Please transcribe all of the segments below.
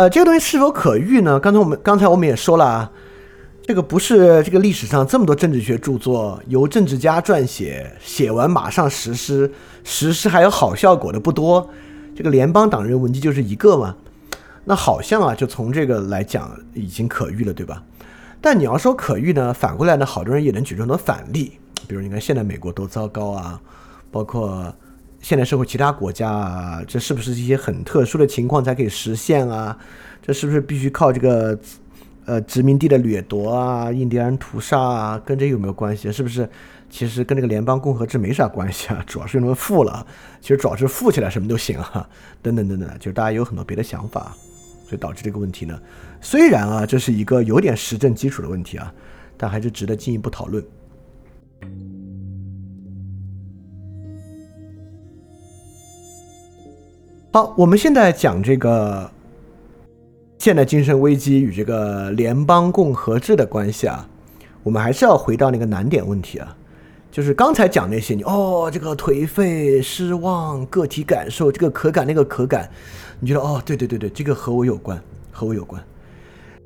呃，这个东西是否可遇呢？刚才我们刚才我们也说了啊，这个不是这个历史上这么多政治学著作由政治家撰写，写完马上实施，实施还有好效果的不多。这个联邦党人文集就是一个嘛。那好像啊，就从这个来讲已经可遇了，对吧？但你要说可遇呢，反过来呢，好多人也能举出很多反例，比如你看现在美国多糟糕啊，包括。现代社会其他国家啊，这是不是一些很特殊的情况才可以实现啊？这是不是必须靠这个呃殖民地的掠夺啊、印第安屠杀啊，跟这有没有关系？是不是其实跟这个联邦共和制没啥关系啊？主要是因为富了，其实主要是富起来什么都行啊，等等等等，就是大家有很多别的想法，所以导致这个问题呢，虽然啊这是一个有点实证基础的问题啊，但还是值得进一步讨论。好，我们现在讲这个现代精神危机与这个联邦共和制的关系啊，我们还是要回到那个难点问题啊，就是刚才讲那些，你哦，这个颓废、失望、个体感受，这个可感那个可感，你觉得哦，对对对对，这个和我有关，和我有关。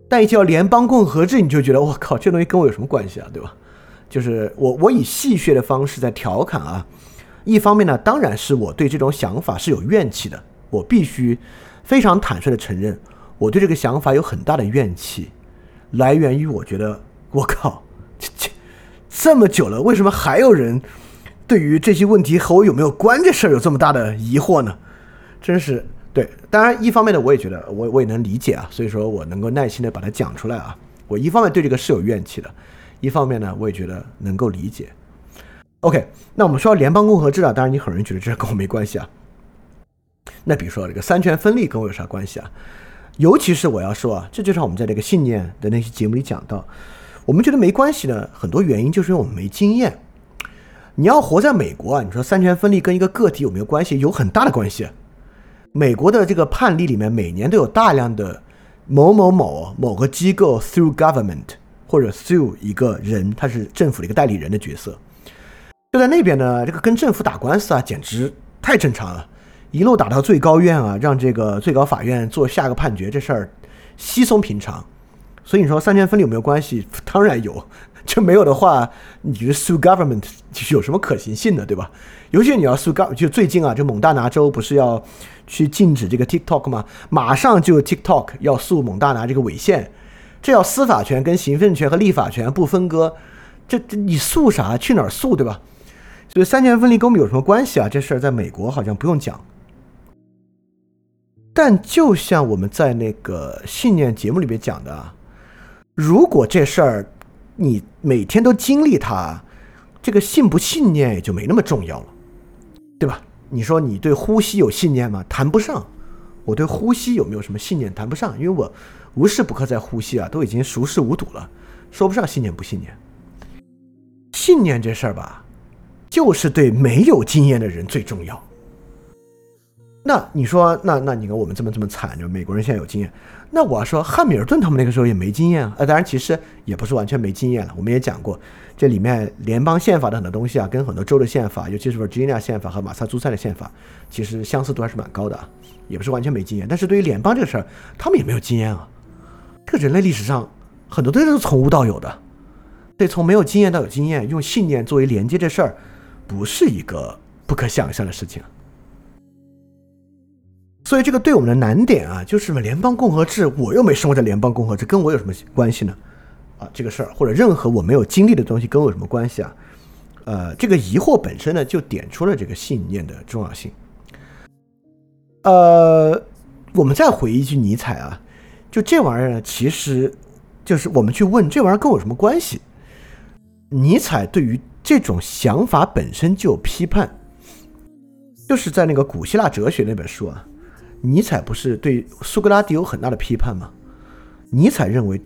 但一提到联邦共和制，你就觉得我靠，这东西跟我有什么关系啊，对吧？就是我我以戏谑的方式在调侃啊，一方面呢，当然是我对这种想法是有怨气的。我必须非常坦率的承认，我对这个想法有很大的怨气，来源于我觉得，我靠，这这这么久了，为什么还有人对于这些问题和我有没有关这事儿有这么大的疑惑呢？真是对，当然一方面呢，我也觉得我我也能理解啊，所以说我能够耐心的把它讲出来啊。我一方面对这个是有怨气的，一方面呢，我也觉得能够理解。OK，那我们说到联邦共和制啊，当然你很容易觉得这跟我没关系啊。那比如说这个三权分立跟我有啥关系啊？尤其是我要说啊，这就像我们在这个信念的那些节目里讲到，我们觉得没关系呢，很多原因就是因为我们没经验。你要活在美国啊，你说三权分立跟一个个体有没有关系？有很大的关系。美国的这个判例里面，每年都有大量的某某某某个机构 through government 或者 through 一个人，他是政府的一个代理人的角色。就在那边呢，这个跟政府打官司啊，简直太正常了。一路打到最高院啊，让这个最高法院做下个判决，这事儿稀松平常。所以你说三权分立有没有关系？当然有。这没有的话，你觉得 sue government 有什么可行性的，对吧？尤其你要 sue government，就最近啊，这蒙大拿州不是要去禁止这个 TikTok 吗？马上就 TikTok 要诉蒙大拿这个违宪，这要司法权跟行政权和立法权不分割，这这你诉啥？去哪儿诉，对吧？所以三权分立跟我们有什么关系啊？这事儿在美国好像不用讲。但就像我们在那个信念节目里面讲的啊，如果这事儿你每天都经历它，这个信不信念也就没那么重要了，对吧？你说你对呼吸有信念吗？谈不上。我对呼吸有没有什么信念？谈不上，因为我无时不刻在呼吸啊，都已经熟视无睹了，说不上信念不信念。信念这事儿吧，就是对没有经验的人最重要。那你说，那那你看我们这么这么惨，就美国人现在有经验。那我要说，汉密尔顿他们那个时候也没经验啊。呃，当然其实也不是完全没经验了。我们也讲过，这里面联邦宪法的很多东西啊，跟很多州的宪法，尤其是 Virginia 宪法和马萨诸塞的宪法，其实相似度还是蛮高的，也不是完全没经验。但是对于联邦这个事儿，他们也没有经验啊。这个人类历史上很多东西都是从无到有的，对，从没有经验到有经验，用信念作为连接这事儿，不是一个不可想象的事情。所以这个对我们的难点啊，就是什么联邦共和制，我又没生活在联邦共和制，跟我有什么关系呢？啊，这个事儿或者任何我没有经历的东西跟我有什么关系啊？呃，这个疑惑本身呢，就点出了这个信念的重要性。呃，我们再回一句尼采啊，就这玩意儿呢，其实就是我们去问这玩意儿跟我有什么关系？尼采对于这种想法本身就有批判，就是在那个古希腊哲学那本书啊。尼采不是对苏格拉底有很大的批判吗？尼采认为，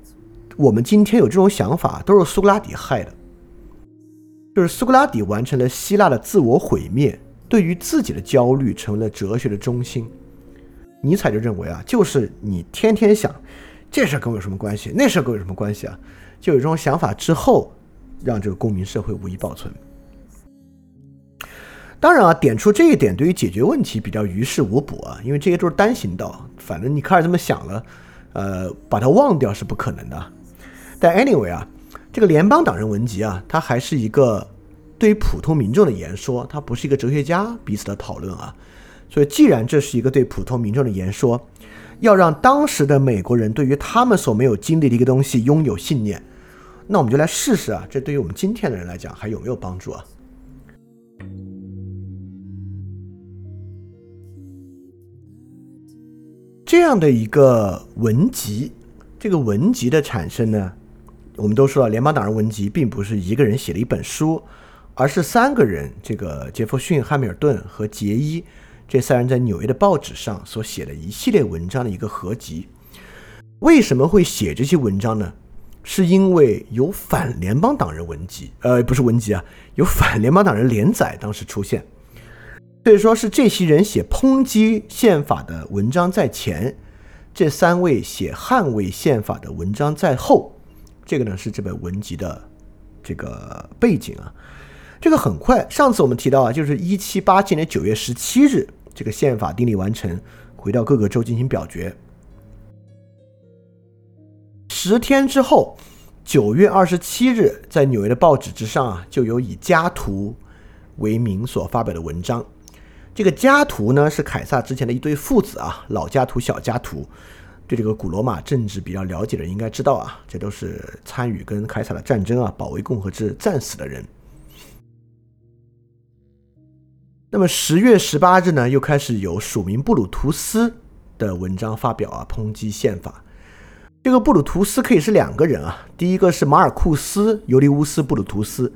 我们今天有这种想法，都是苏格拉底害的。就是苏格拉底完成了希腊的自我毁灭，对于自己的焦虑成为了哲学的中心。尼采就认为啊，就是你天天想这事跟我有什么关系，那事跟我有什么关系啊？就有这种想法之后，让这个公民社会无一保存。当然啊，点出这一点对于解决问题比较于事无补啊，因为这些都是单行道，反正你开始这么想了，呃，把它忘掉是不可能的。但 anyway 啊，这个联邦党人文集啊，它还是一个对于普通民众的言说，它不是一个哲学家彼此的讨论啊。所以，既然这是一个对普通民众的言说，要让当时的美国人对于他们所没有经历的一个东西拥有信念，那我们就来试试啊，这对于我们今天的人来讲还有没有帮助啊？这样的一个文集，这个文集的产生呢，我们都说了，联邦党人文集并不是一个人写了一本书，而是三个人，这个杰弗逊、汉密尔顿和杰伊这三人在纽约的报纸上所写的一系列文章的一个合集。为什么会写这些文章呢？是因为有反联邦党人文集，呃，不是文集啊，有反联邦党人连载当时出现。所以说是这些人写抨击宪法的文章在前，这三位写捍卫宪法的文章在后。这个呢是这本文集的这个背景啊。这个很快，上次我们提到啊，就是一七八七年九月十七日，这个宪法订立完成，回到各个州进行表决。十天之后，九月二十七日，在纽约的报纸之上啊，就有以家图为名所发表的文章。这个家图呢，是凯撒之前的一对父子啊，老家图、小家图。对这个古罗马政治比较了解的人应该知道啊，这都是参与跟凯撒的战争啊，保卫共和制战死的人。那么十月十八日呢，又开始有署名布鲁图斯的文章发表啊，抨击宪法。这个布鲁图斯可以是两个人啊，第一个是马尔库斯·尤利乌斯·布鲁图斯，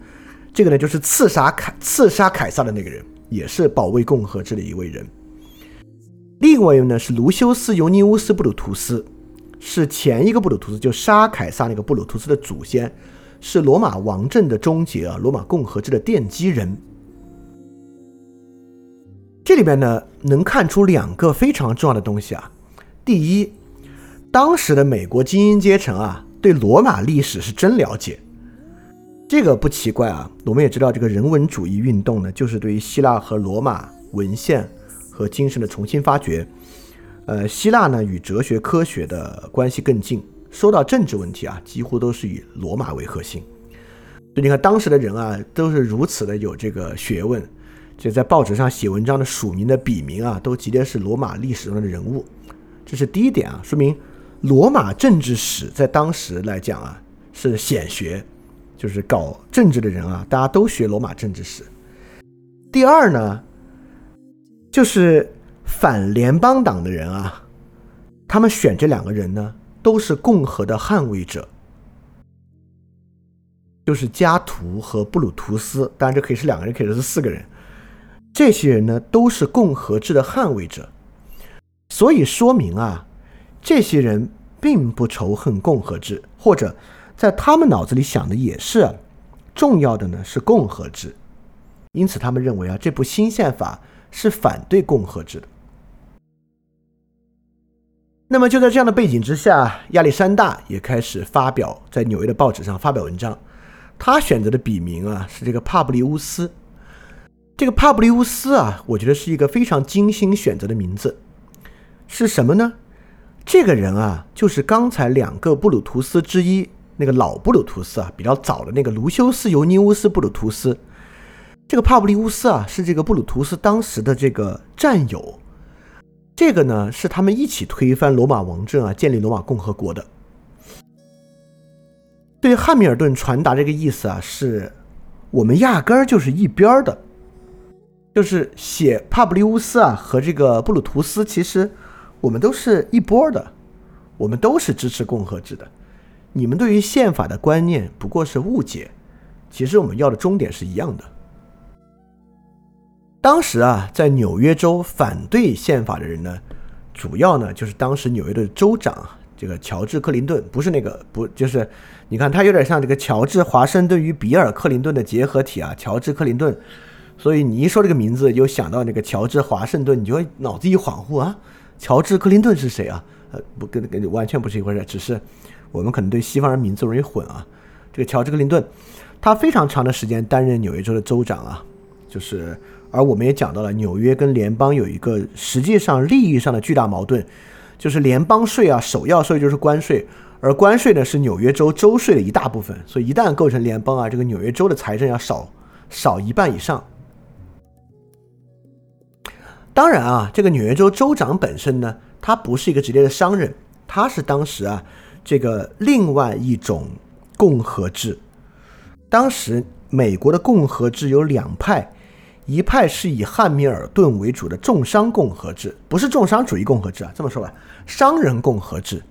这个呢就是刺杀凯刺杀凯撒的那个人。也是保卫共和制的一位人。另外一位呢是卢修斯·尤尼乌斯·布鲁图斯，是前一个布鲁图斯，就杀凯撒那个布鲁图斯的祖先，是罗马王政的终结啊，罗马共和制的奠基人。这里边呢能看出两个非常重要的东西啊。第一，当时的美国精英阶层啊，对罗马历史是真了解。这个不奇怪啊，我们也知道，这个人文主义运动呢，就是对于希腊和罗马文献和精神的重新发掘。呃，希腊呢与哲学、科学的关系更近，说到政治问题啊，几乎都是以罗马为核心。所以你看，当时的人啊，都是如此的有这个学问，就在报纸上写文章的署名的笔名啊，都直接是罗马历史中的人物。这是第一点啊，说明罗马政治史在当时来讲啊是显学。就是搞政治的人啊，大家都学罗马政治史。第二呢，就是反联邦党的人啊，他们选这两个人呢，都是共和的捍卫者，就是加图和布鲁图斯。当然，这可以是两个人，可以是四个人。这些人呢，都是共和制的捍卫者，所以说明啊，这些人并不仇恨共和制，或者。在他们脑子里想的也是，重要的呢是共和制，因此他们认为啊这部新宪法是反对共和制的。那么就在这样的背景之下，亚历山大也开始发表在纽约的报纸上发表文章。他选择的笔名啊是这个帕布利乌斯。这个帕布利乌斯啊，我觉得是一个非常精心选择的名字。是什么呢？这个人啊，就是刚才两个布鲁图斯之一。那个老布鲁图斯啊，比较早的那个卢修斯·尤尼乌斯·布鲁图斯，这个帕布利乌斯啊，是这个布鲁图斯当时的这个战友。这个呢，是他们一起推翻罗马王政啊，建立罗马共和国的。对汉密尔顿传达这个意思啊，是我们压根儿就是一边的，就是写帕布利乌斯啊和这个布鲁图斯，其实我们都是一波的，我们都是支持共和制的。你们对于宪法的观念不过是误解，其实我们要的终点是一样的。当时啊，在纽约州反对宪法的人呢，主要呢就是当时纽约的州长这个乔治·克林顿，不是那个不就是，你看他有点像这个乔治·华盛顿与比尔·克林顿的结合体啊，乔治·克林顿。所以你一说这个名字，就想到那个乔治·华盛顿，你就会脑子一恍惚啊，乔治·克林顿是谁啊？呃，不跟跟完全不是一回事，只是。我们可能对西方人名字容易混啊，这个乔治·克林顿，他非常长的时间担任纽约州的州长啊，就是而我们也讲到了纽约跟联邦有一个实际上利益上的巨大矛盾，就是联邦税啊，首要税就是关税，而关税呢是纽约州州税的一大部分，所以一旦构成联邦啊，这个纽约州的财政要少少一半以上。当然啊，这个纽约州州长本身呢，他不是一个直接的商人，他是当时啊这个另外一种共和制。当时美国的共和制有两派，一派是以汉密尔顿为主的重商共和制，不是重商主义共和制啊，这么说吧，商人共和制，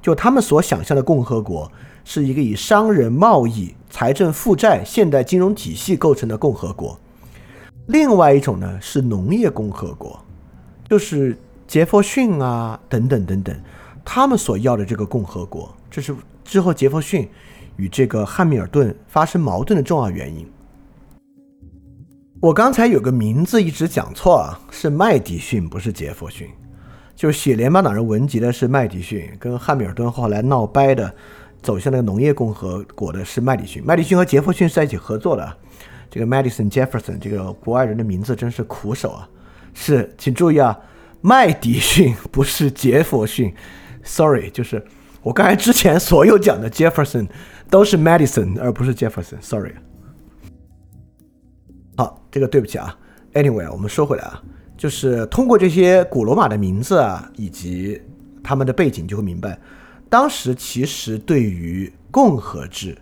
就他们所想象的共和国是一个以商人、贸易、财政、负债、现代金融体系构成的共和国。另外一种呢是农业共和国，就是杰弗逊啊等等等等，他们所要的这个共和国，这是之后杰弗逊与这个汉密尔顿发生矛盾的重要原因。我刚才有个名字一直讲错啊，是麦迪逊，不是杰弗逊。就是写联邦党人文集的是麦迪逊，跟汉密尔顿后来闹掰的，走向那个农业共和国的是麦迪逊。麦迪逊和杰弗逊是在一起合作的。这个 Madison Jefferson 这个国外人的名字真是苦手啊！是，请注意啊，麦迪逊不是杰弗逊，Sorry，就是我刚才之前所有讲的 Jefferson 都是 Madison 而不是 Jefferson，Sorry。好，这个对不起啊。Anyway，我们说回来啊，就是通过这些古罗马的名字啊，以及他们的背景，就会明白，当时其实对于共和制，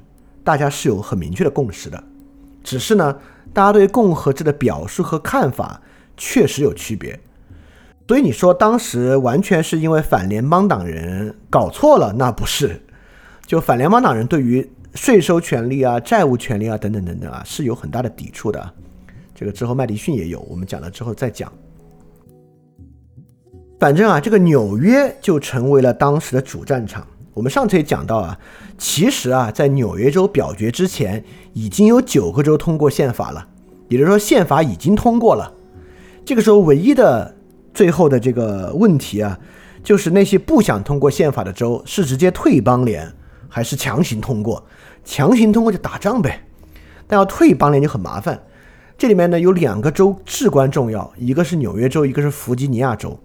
大家是有很明确的共识的。只是呢，大家对共和制的表述和看法确实有区别，所以你说当时完全是因为反联邦党人搞错了，那不是？就反联邦党人对于税收权利啊、债务权利啊等等等等啊，是有很大的抵触的。这个之后麦迪逊也有，我们讲了之后再讲。反正啊，这个纽约就成为了当时的主战场。我们上次也讲到啊，其实啊，在纽约州表决之前，已经有九个州通过宪法了，也就是说宪法已经通过了。这个时候唯一的最后的这个问题啊，就是那些不想通过宪法的州是直接退邦联，还是强行通过？强行通过就打仗呗，但要退邦联就很麻烦。这里面呢有两个州至关重要，一个是纽约州，一个是弗吉尼亚州。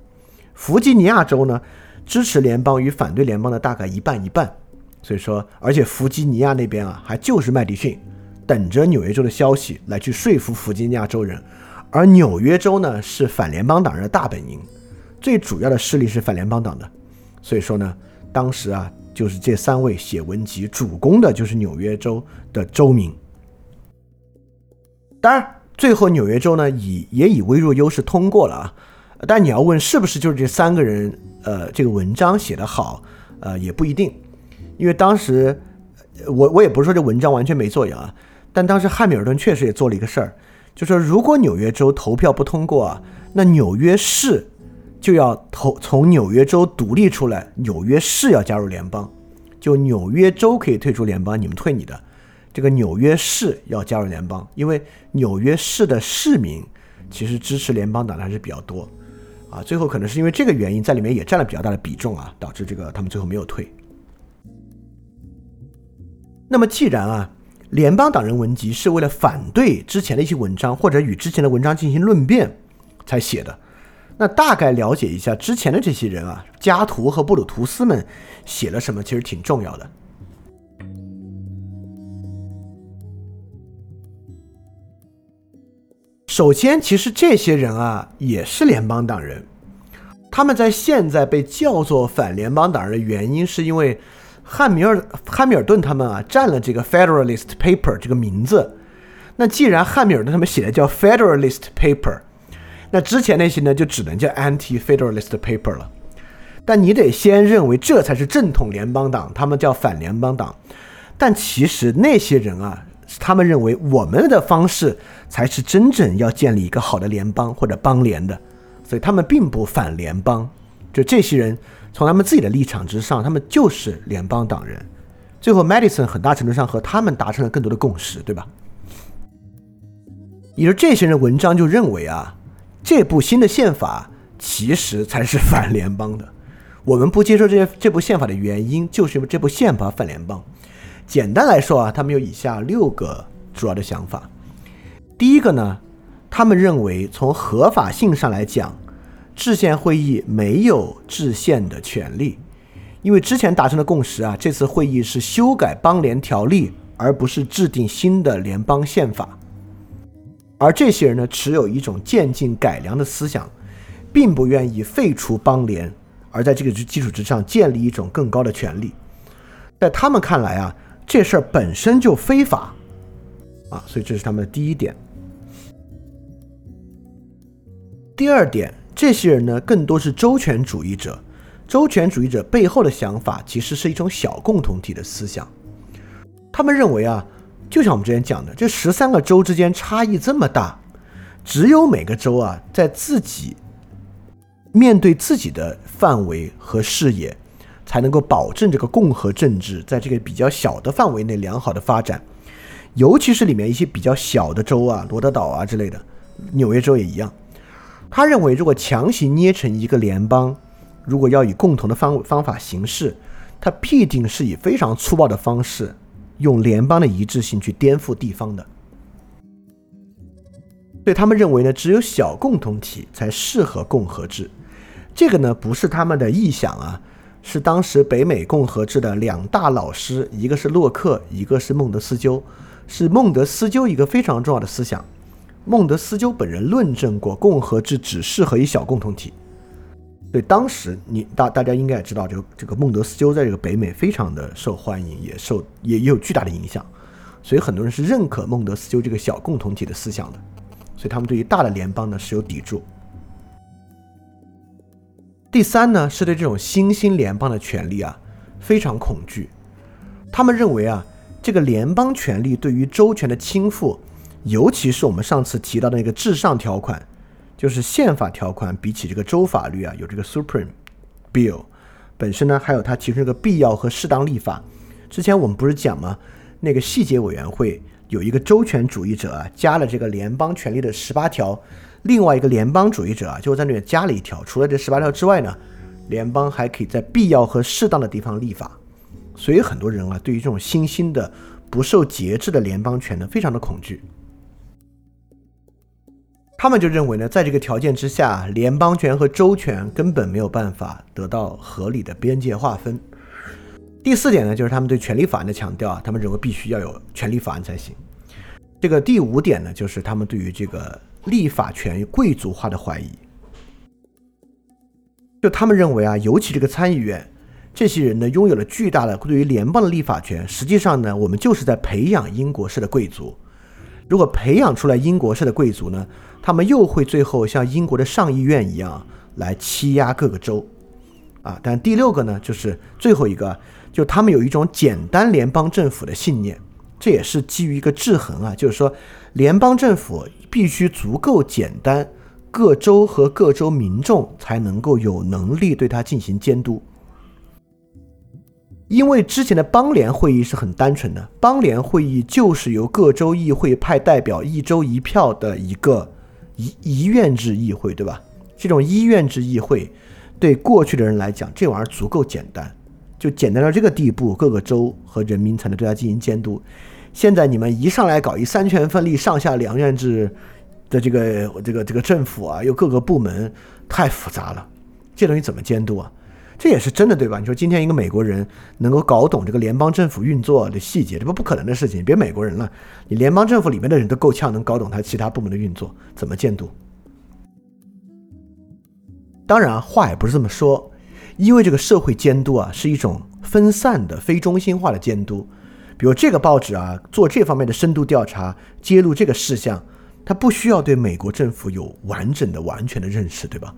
弗吉尼亚州呢？支持联邦与反对联邦的大概一半一半，所以说，而且弗吉尼亚那边啊，还就是麦迪逊等着纽约州的消息来去说服弗吉尼亚州人，而纽约州呢是反联邦党人的大本营，最主要的势力是反联邦党的，所以说呢，当时啊，就是这三位写文集主攻的就是纽约州的州民。当然，最后纽约州呢以也以微弱优势通过了啊，但你要问是不是就是这三个人？呃，这个文章写得好，呃，也不一定，因为当时我我也不是说这文章完全没作用啊，但当时汉密尔顿确实也做了一个事儿，就说如果纽约州投票不通过啊，那纽约市就要投从纽约州独立出来，纽约市要加入联邦，就纽约州可以退出联邦，你们退你的，这个纽约市要加入联邦，因为纽约市的市民其实支持联邦党的还是比较多。啊，最后可能是因为这个原因，在里面也占了比较大的比重啊，导致这个他们最后没有退。那么，既然啊，联邦党人文集是为了反对之前的一些文章，或者与之前的文章进行论辩才写的，那大概了解一下之前的这些人啊，加图和布鲁图斯们写了什么，其实挺重要的。首先，其实这些人啊也是联邦党人，他们在现在被叫做反联邦党人的原因，是因为汉密尔汉密尔顿他们啊占了这个 Federalist Paper 这个名字。那既然汉密尔顿他们写的叫 Federalist Paper，那之前那些呢就只能叫 Anti-Federalist Paper 了。但你得先认为这才是正统联邦党，他们叫反联邦党。但其实那些人啊。他们认为我们的方式才是真正要建立一个好的联邦或者邦联的，所以他们并不反联邦。就这些人从他们自己的立场之上，他们就是联邦党人。最后，Madison 很大程度上和他们达成了更多的共识，对吧？也就这些人文章就认为啊，这部新的宪法其实才是反联邦的。我们不接受这些这部宪法的原因，就是因为这部宪法反联邦。简单来说啊，他们有以下六个主要的想法。第一个呢，他们认为从合法性上来讲，制宪会议没有制宪的权利，因为之前达成的共识啊，这次会议是修改邦联条例，而不是制定新的联邦宪法。而这些人呢，持有一种渐进改良的思想，并不愿意废除邦联，而在这个基础之上建立一种更高的权利。在他们看来啊，这事儿本身就非法啊，所以这是他们的第一点。第二点，这些人呢，更多是周全主义者。周全主义者背后的想法，其实是一种小共同体的思想。他们认为啊。就像我们之前讲的，这十三个州之间差异这么大，只有每个州啊，在自己面对自己的范围和视野，才能够保证这个共和政治在这个比较小的范围内良好的发展。尤其是里面一些比较小的州啊，罗德岛啊之类的，纽约州也一样。他认为，如果强行捏成一个联邦，如果要以共同的方方法行事，他必定是以非常粗暴的方式。用联邦的一致性去颠覆地方的，所以他们认为呢，只有小共同体才适合共和制。这个呢，不是他们的臆想啊，是当时北美共和制的两大老师，一个是洛克，一个是孟德斯鸠，是孟德斯鸠一个非常重要的思想。孟德斯鸠本人论证过，共和制只适合一小共同体。对，当时你大大家应该也知道，这个这个孟德斯鸠在这个北美非常的受欢迎，也受也也有巨大的影响，所以很多人是认可孟德斯鸠这个小共同体的思想的，所以他们对于大的联邦呢是有抵触。第三呢，是对这种新兴联邦的权利啊非常恐惧，他们认为啊这个联邦权力对于州权的倾覆，尤其是我们上次提到的那个至上条款。就是宪法条款比起这个州法律啊，有这个 Supreme Bill 本身呢，还有它提出这个必要和适当立法。之前我们不是讲吗？那个细节委员会有一个周权主义者啊，加了这个联邦权力的十八条，另外一个联邦主义者啊，就在那里加了一条。除了这十八条之外呢，联邦还可以在必要和适当的地方立法。所以很多人啊，对于这种新兴的不受节制的联邦权呢，非常的恐惧。他们就认为呢，在这个条件之下，联邦权和州权根本没有办法得到合理的边界划分。第四点呢，就是他们对权利法案的强调啊，他们认为必须要有权利法案才行。这个第五点呢，就是他们对于这个立法权贵族化的怀疑。就他们认为啊，尤其这个参议院这些人呢，拥有了巨大的对于联邦的立法权。实际上呢，我们就是在培养英国式的贵族。如果培养出来英国式的贵族呢？他们又会最后像英国的上议院一样来欺压各个州，啊！但第六个呢，就是最后一个，就他们有一种简单联邦政府的信念，这也是基于一个制衡啊，就是说联邦政府必须足够简单，各州和各州民众才能够有能力对它进行监督。因为之前的邦联会议是很单纯的，邦联会议就是由各州议会派代表一州一票的一个。一一院制议会，对吧？这种一院制议会，对过去的人来讲，这玩意儿足够简单，就简单到这个地步，各个州和人民才能对它进行监督。现在你们一上来搞一三权分立、上下两院制的这个这个这个政府啊，又各个部门，太复杂了，这东西怎么监督啊？这也是真的，对吧？你说今天一个美国人能够搞懂这个联邦政府运作的细节，这不不可能的事情。别美国人了，你联邦政府里面的人都够呛，能搞懂他其他部门的运作，怎么监督？当然，话也不是这么说，因为这个社会监督啊，是一种分散的、非中心化的监督。比如这个报纸啊，做这方面的深度调查，揭露这个事项，他不需要对美国政府有完整的、完全的认识，对吧？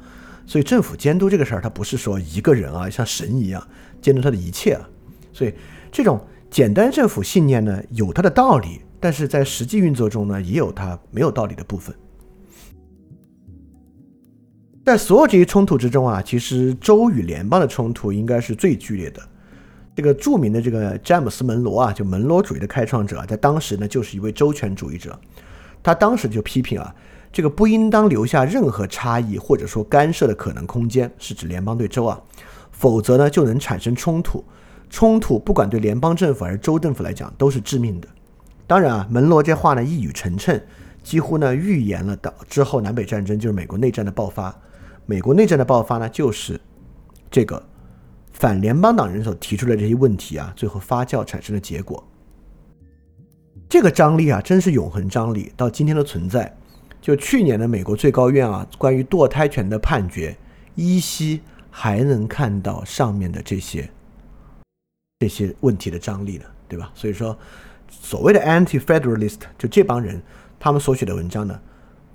所以政府监督这个事儿，它不是说一个人啊，像神一样监督他的一切啊。所以这种简单政府信念呢，有它的道理，但是在实际运作中呢，也有它没有道理的部分。在所有这些冲突之中啊，其实州与联邦的冲突应该是最剧烈的。这个著名的这个詹姆斯·门罗啊，就门罗主义的开创者，在当时呢，就是一位周全主义者，他当时就批评啊。这个不应当留下任何差异或者说干涉的可能空间，是指联邦对州啊，否则呢就能产生冲突。冲突不管对联邦政府还是州政府来讲都是致命的。当然啊，门罗这话呢一语成谶，几乎呢预言了到之后南北战争就是美国内战的爆发。美国内战的爆发呢，就是这个反联邦党人所提出的这些问题啊，最后发酵产生的结果。这个张力啊，真是永恒张力，到今天的存在。就去年的美国最高院啊，关于堕胎权的判决，依稀还能看到上面的这些这些问题的张力呢，对吧？所以说，所谓的 anti-federalist 就这帮人，他们所写的文章呢，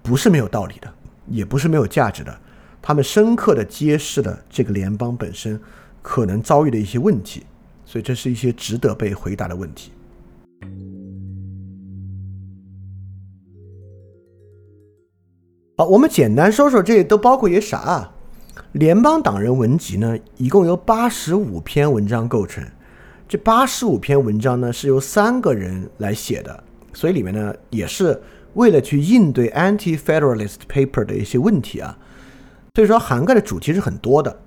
不是没有道理的，也不是没有价值的，他们深刻的揭示了这个联邦本身可能遭遇的一些问题，所以这是一些值得被回答的问题。好，我们简单说说这都包括些啥啊？联邦党人文集呢，一共由八十五篇文章构成。这八十五篇文章呢，是由三个人来写的，所以里面呢，也是为了去应对 Anti-Federalist Paper 的一些问题啊。所以说，涵盖的主题是很多的，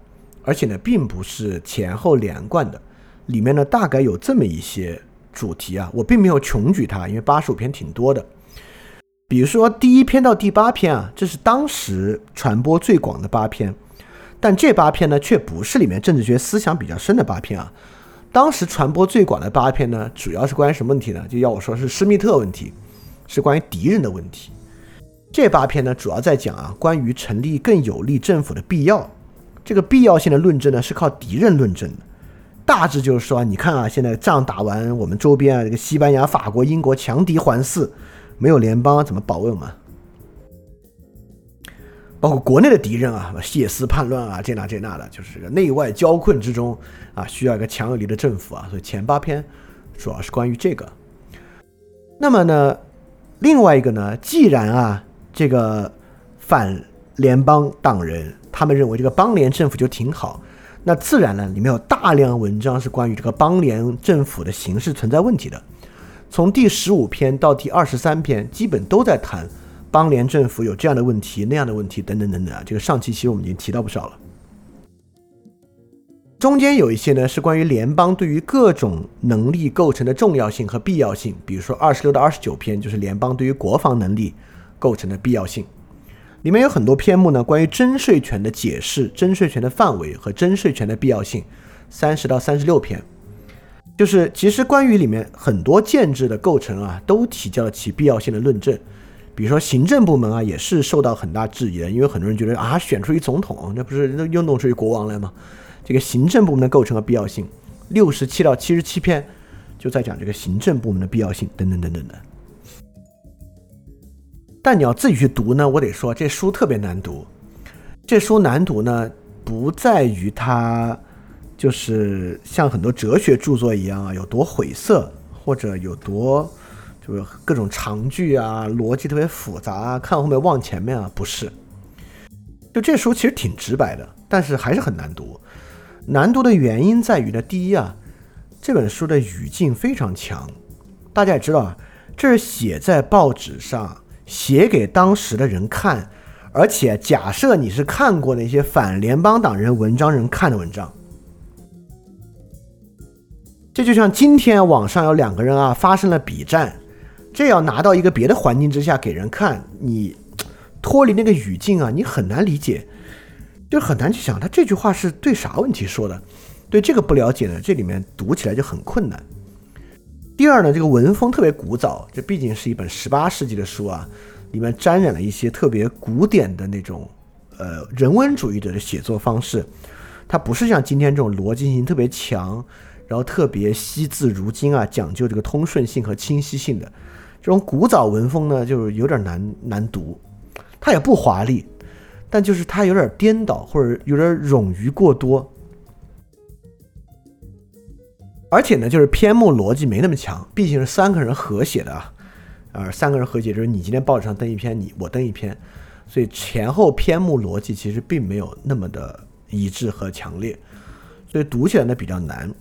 而且呢，并不是前后连贯的。里面呢，大概有这么一些主题啊，我并没有穷举它，因为八十五篇挺多的。比如说第一篇到第八篇啊，这是当时传播最广的八篇，但这八篇呢，却不是里面政治学思想比较深的八篇啊。当时传播最广的八篇呢，主要是关于什么问题呢？就要我说是施密特问题，是关于敌人的问题。这八篇呢，主要在讲啊，关于成立更有利政府的必要。这个必要性的论证呢，是靠敌人论证的。大致就是说，你看啊，现在仗打完，我们周边啊，这个西班牙、法国、英国强敌环伺。没有联邦怎么保卫我们？包括国内的敌人啊，谢斯叛乱啊，这那这那的，就是这个内外交困之中啊，需要一个强有力的政府啊。所以前八篇主要是关于这个。那么呢，另外一个呢，既然啊，这个反联邦党人他们认为这个邦联政府就挺好，那自然呢，里面有大量文章是关于这个邦联政府的形式存在问题的。从第十五篇到第二十三篇，基本都在谈邦联政府有这样的问题、那样的问题等等等等啊。这个上期其实我们已经提到不少了。中间有一些呢是关于联邦对于各种能力构成的重要性和必要性，比如说二十六到二十九篇就是联邦对于国防能力构成的必要性，里面有很多篇目呢关于征税权的解释、征税权的范围和征税权的必要性，三十到三十六篇。就是其实关于里面很多建制的构成啊，都提交了其必要性的论证。比如说行政部门啊，也是受到很大质疑的，因为很多人觉得啊，选出一总统，那不是又弄出一国王来吗？这个行政部门的构成和必要性，六十七到七十七篇就在讲这个行政部门的必要性等等等等的。但你要自己去读呢，我得说这书特别难读。这书难读呢，不在于它。就是像很多哲学著作一样啊，有多晦涩，或者有多就是各种长句啊，逻辑特别复杂啊，看后面忘前面啊，不是。就这书其实挺直白的，但是还是很难读。难读的原因在于呢，第一啊，这本书的语境非常强。大家也知道啊，这是写在报纸上，写给当时的人看，而且假设你是看过那些反联邦党人文章人看的文章。这就像今天网上有两个人啊发生了比战，这要拿到一个别的环境之下给人看，你脱离那个语境啊，你很难理解，就很难去想他这句话是对啥问题说的。对这个不了解呢，这里面读起来就很困难。第二呢，这个文风特别古早，这毕竟是一本十八世纪的书啊，里面沾染了一些特别古典的那种呃人文主义者的写作方式，它不是像今天这种逻辑性特别强。然后特别惜字如金啊，讲究这个通顺性和清晰性的这种古早文风呢，就是有点难难读。它也不华丽，但就是它有点颠倒或者有点冗余过多。而且呢，就是篇目逻辑没那么强，毕竟是三个人合写的啊，呃，三个人合写就是你今天报纸上登一篇，你我登一篇，所以前后篇目逻辑其实并没有那么的一致和强烈，所以读起来呢比较难。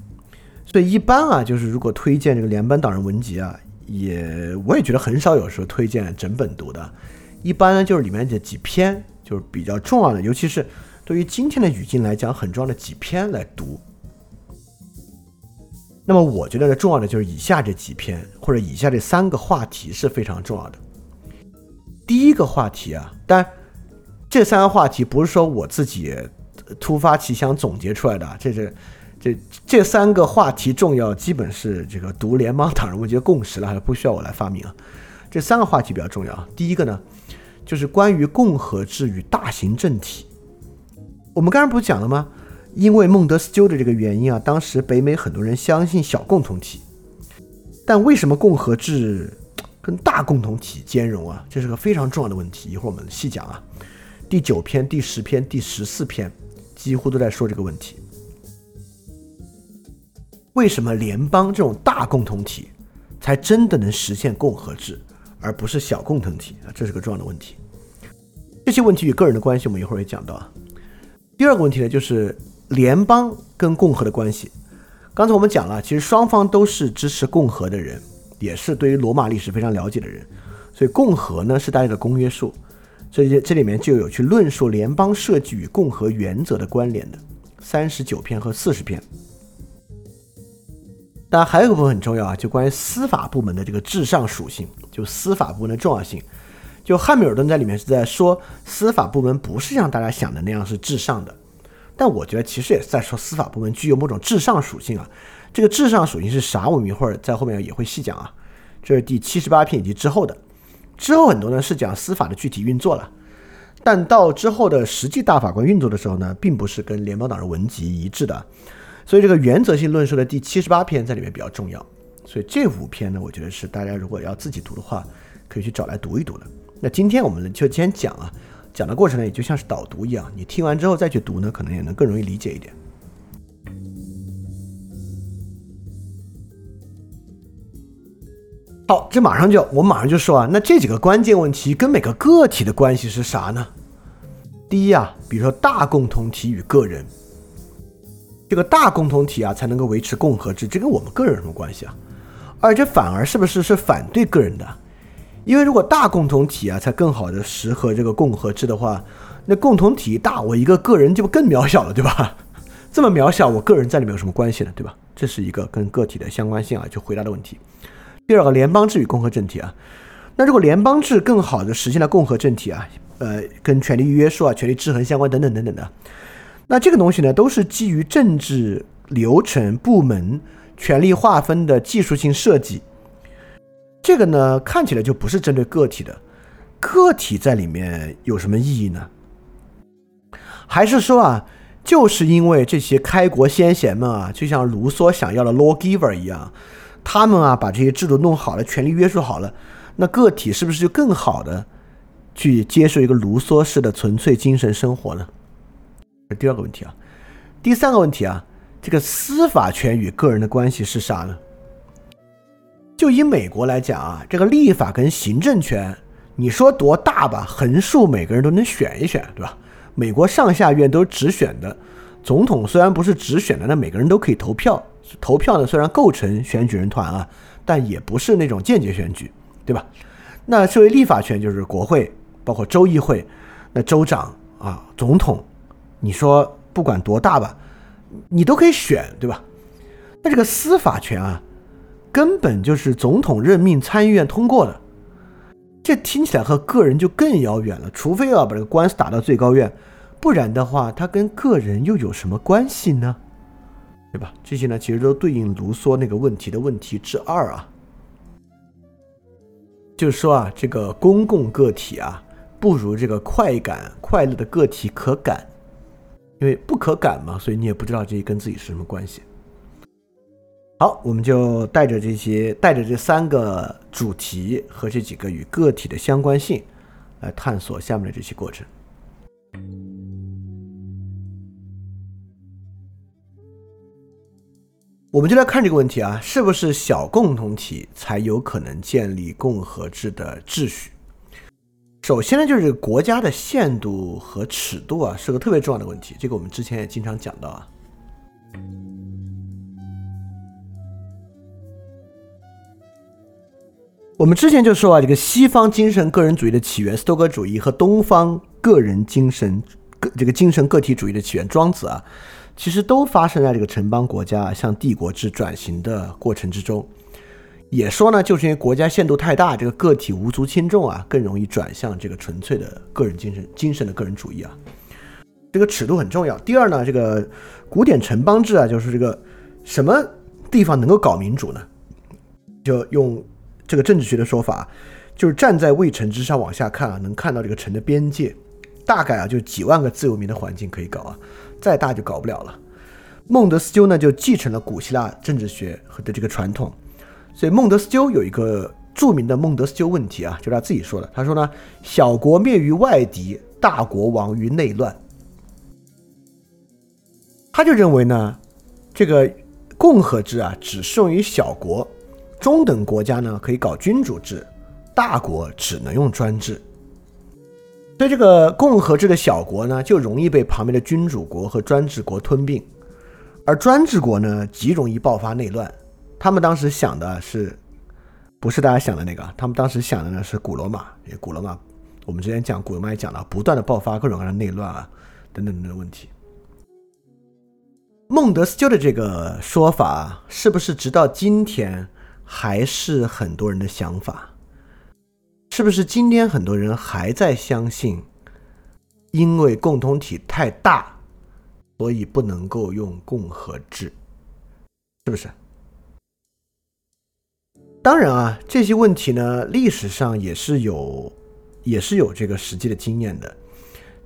所以一般啊，就是如果推荐这个联邦党人文集啊，也我也觉得很少有时候推荐整本读的。一般呢，就是里面这几篇就是比较重要的，尤其是对于今天的语境来讲很重要的几篇来读。那么我觉得呢，重要的就是以下这几篇或者以下这三个话题是非常重要的。第一个话题啊，但这三个话题不是说我自己突发奇想总结出来的，这是这这三个话题重要，基本是这个读联邦党人我觉得共识了，还不需要我来发明啊。这三个话题比较重要。第一个呢，就是关于共和制与大型政体。我们刚才不是讲了吗？因为孟德斯鸠的这个原因啊，当时北美很多人相信小共同体，但为什么共和制跟大共同体兼容啊？这是个非常重要的问题。一会儿我们细讲啊。第九篇、第十篇、第十四篇几乎都在说这个问题。为什么联邦这种大共同体才真的能实现共和制？而不是小共同体啊，这是个重要的问题。这些问题与个人的关系，我们一会儿也讲到啊。第二个问题呢，就是联邦跟共和的关系。刚才我们讲了，其实双方都是支持共和的人，也是对于罗马历史非常了解的人，所以共和呢是大家的公约数。所以这里面就有去论述联邦设计与共和原则的关联的三十九篇和四十篇。当然还有一个部分很重要啊，就关于司法部门的这个至上属性，就司法部门的重要性。就汉密尔顿在里面是在说司法部门不是像大家想的那样是至上的，但我觉得其实也是在说司法部门具有某种至上属性啊。这个至上属性是啥？我们一会儿在后面也会细讲啊。这是第七十八篇以及之后的，之后很多呢是讲司法的具体运作了，但到之后的实际大法官运作的时候呢，并不是跟联邦党人文集一致的。所以这个原则性论述的第七十八篇在里面比较重要，所以这五篇呢，我觉得是大家如果要自己读的话，可以去找来读一读的。那今天我们就先讲啊，讲的过程呢，也就像是导读一样，你听完之后再去读呢，可能也能更容易理解一点。好，这马上就我马上就说啊，那这几个关键问题跟每个个体的关系是啥呢？第一啊，比如说大共同体与个人。这个大共同体啊，才能够维持共和制，这跟我们个人有什么关系啊？而且反而是不是是反对个人的？因为如果大共同体啊，才更好的适合这个共和制的话，那共同体大，我一个个人就更渺小了，对吧？这么渺小，我个人在里面有什么关系呢？对吧？这是一个跟个体的相关性啊，就回答的问题。第二个，联邦制与共和政体啊，那如果联邦制更好的实现了共和政体啊，呃，跟权力约束啊、权力制衡相关等等等等的。那这个东西呢，都是基于政治流程、部门、权力划分的技术性设计。这个呢，看起来就不是针对个体的。个体在里面有什么意义呢？还是说啊，就是因为这些开国先贤们啊，就像卢梭想要的 lawgiver 一样，他们啊把这些制度弄好了，权力约束好了，那个体是不是就更好的去接受一个卢梭式的纯粹精神生活呢？第二个问题啊，第三个问题啊，这个司法权与个人的关系是啥呢？就以美国来讲啊，这个立法跟行政权，你说多大吧，横竖每个人都能选一选，对吧？美国上下院都是直选的，总统虽然不是直选的，那每个人都可以投票。投票呢，虽然构成选举人团啊，但也不是那种间接选举，对吧？那作为立法权就是国会，包括州议会，那州长啊，总统。你说不管多大吧，你都可以选，对吧？那这个司法权啊，根本就是总统任命参议院通过的，这听起来和个人就更遥远了。除非要把这个官司打到最高院，不然的话，它跟个人又有什么关系呢？对吧？这些呢，其实都对应卢梭那个问题的问题之二啊，就是说啊，这个公共个体啊，不如这个快感快乐的个体可感。因为不可感嘛，所以你也不知道这些跟自己是什么关系。好，我们就带着这些，带着这三个主题和这几个与个体的相关性，来探索下面的这些过程。我们就来看这个问题啊，是不是小共同体才有可能建立共和制的秩序？首先呢，就是国家的限度和尺度啊，是个特别重要的问题。这个我们之前也经常讲到啊。我们之前就说啊，这个西方精神个人主义的起源，斯多葛主义和东方个人精神个这个精神个体主义的起源，庄子啊，其实都发生在这个城邦国家向帝国制转型的过程之中。也说呢，就是因为国家限度太大，这个个体无足轻重啊，更容易转向这个纯粹的个人精神、精神的个人主义啊。这个尺度很重要。第二呢，这个古典城邦制啊，就是这个什么地方能够搞民主呢？就用这个政治学的说法，就是站在卫城之上往下看啊，能看到这个城的边界，大概啊就几万个自由民的环境可以搞啊，再大就搞不了了。孟德斯鸠呢就继承了古希腊政治学和的这个传统。所以孟德斯鸠有一个著名的孟德斯鸠问题啊，就是他自己说的。他说呢，小国灭于外敌，大国亡于内乱。他就认为呢，这个共和制啊，只适用于小国，中等国家呢可以搞君主制，大国只能用专制。所以这个共和制的小国呢，就容易被旁边的君主国和专制国吞并，而专制国呢，极容易爆发内乱。他们当时想的是，不是大家想的那个？他们当时想的呢是古罗马，古罗马，我们之前讲古罗马也讲了，不断的爆发各种各样的内乱啊，等等等等问题。孟德斯鸠的这个说法，是不是直到今天还是很多人的想法？是不是今天很多人还在相信，因为共同体太大，所以不能够用共和制？是不是？当然啊，这些问题呢，历史上也是有，也是有这个实际的经验的。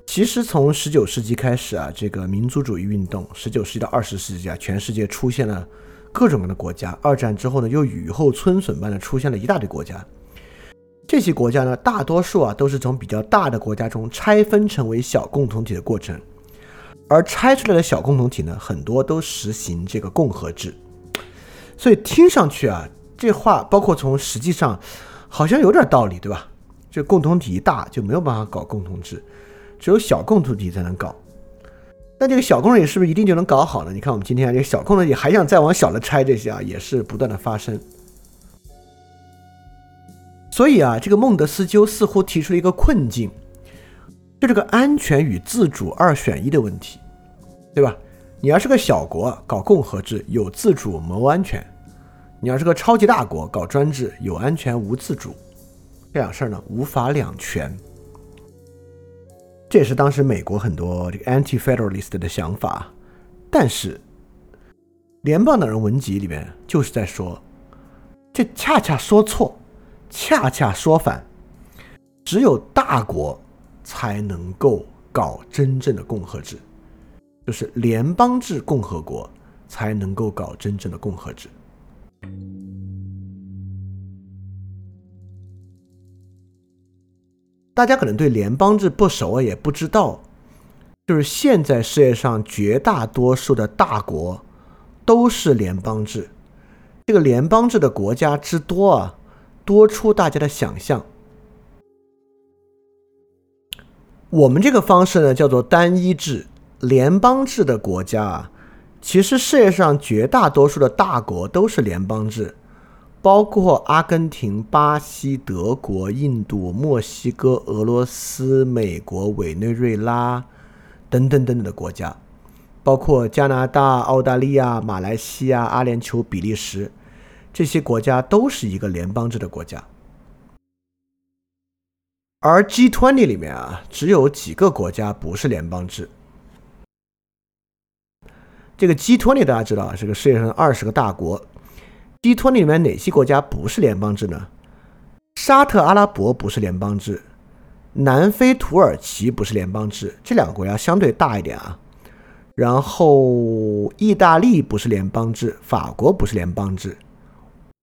其实从十九世纪开始啊，这个民族主义运动，十九世纪到二十世纪啊，全世界出现了各种各样的国家。二战之后呢，又雨后春笋般的出现了一大堆国家。这些国家呢，大多数啊，都是从比较大的国家中拆分成为小共同体的过程。而拆出来的小共同体呢，很多都实行这个共和制。所以听上去啊。这话包括从实际上，好像有点道理，对吧？这共同体一大就没有办法搞共同制，只有小共同体才能搞。那这个小共同体是不是一定就能搞好呢？你看我们今天这个小共同体还想再往小了拆，这些啊也是不断的发生。所以啊，这个孟德斯鸠似乎提出了一个困境，就这个安全与自主二选一的问题，对吧？你要是个小国搞共和制，有自主谋安全。你要是个超级大国，搞专制，有安全无自主，这样事儿呢，无法两全。这也是当时美国很多这个 anti-federalist 的想法。但是，《联邦党人文集》里面就是在说，这恰恰说错，恰恰说反。只有大国才能够搞真正的共和制，就是联邦制共和国才能够搞真正的共和制。大家可能对联邦制不熟啊，也不知道，就是现在世界上绝大多数的大国都是联邦制。这个联邦制的国家之多啊，多出大家的想象。我们这个方式呢，叫做单一制。联邦制的国家啊。其实世界上绝大多数的大国都是联邦制，包括阿根廷、巴西、德国、印度、墨西哥、俄罗斯、美国、委内瑞拉等等等等的国家，包括加拿大、澳大利亚、马来西亚、阿联酋、比利时，这些国家都是一个联邦制的国家。而 G20 里面啊，只有几个国家不是联邦制。这个 G20 大家知道啊，是个世界上二十个大国。G20 里面哪些国家不是联邦制呢？沙特阿拉伯不是联邦制，南非土耳其不是联邦制，这两个国家相对大一点啊。然后意大利不是联邦制，法国不是联邦制，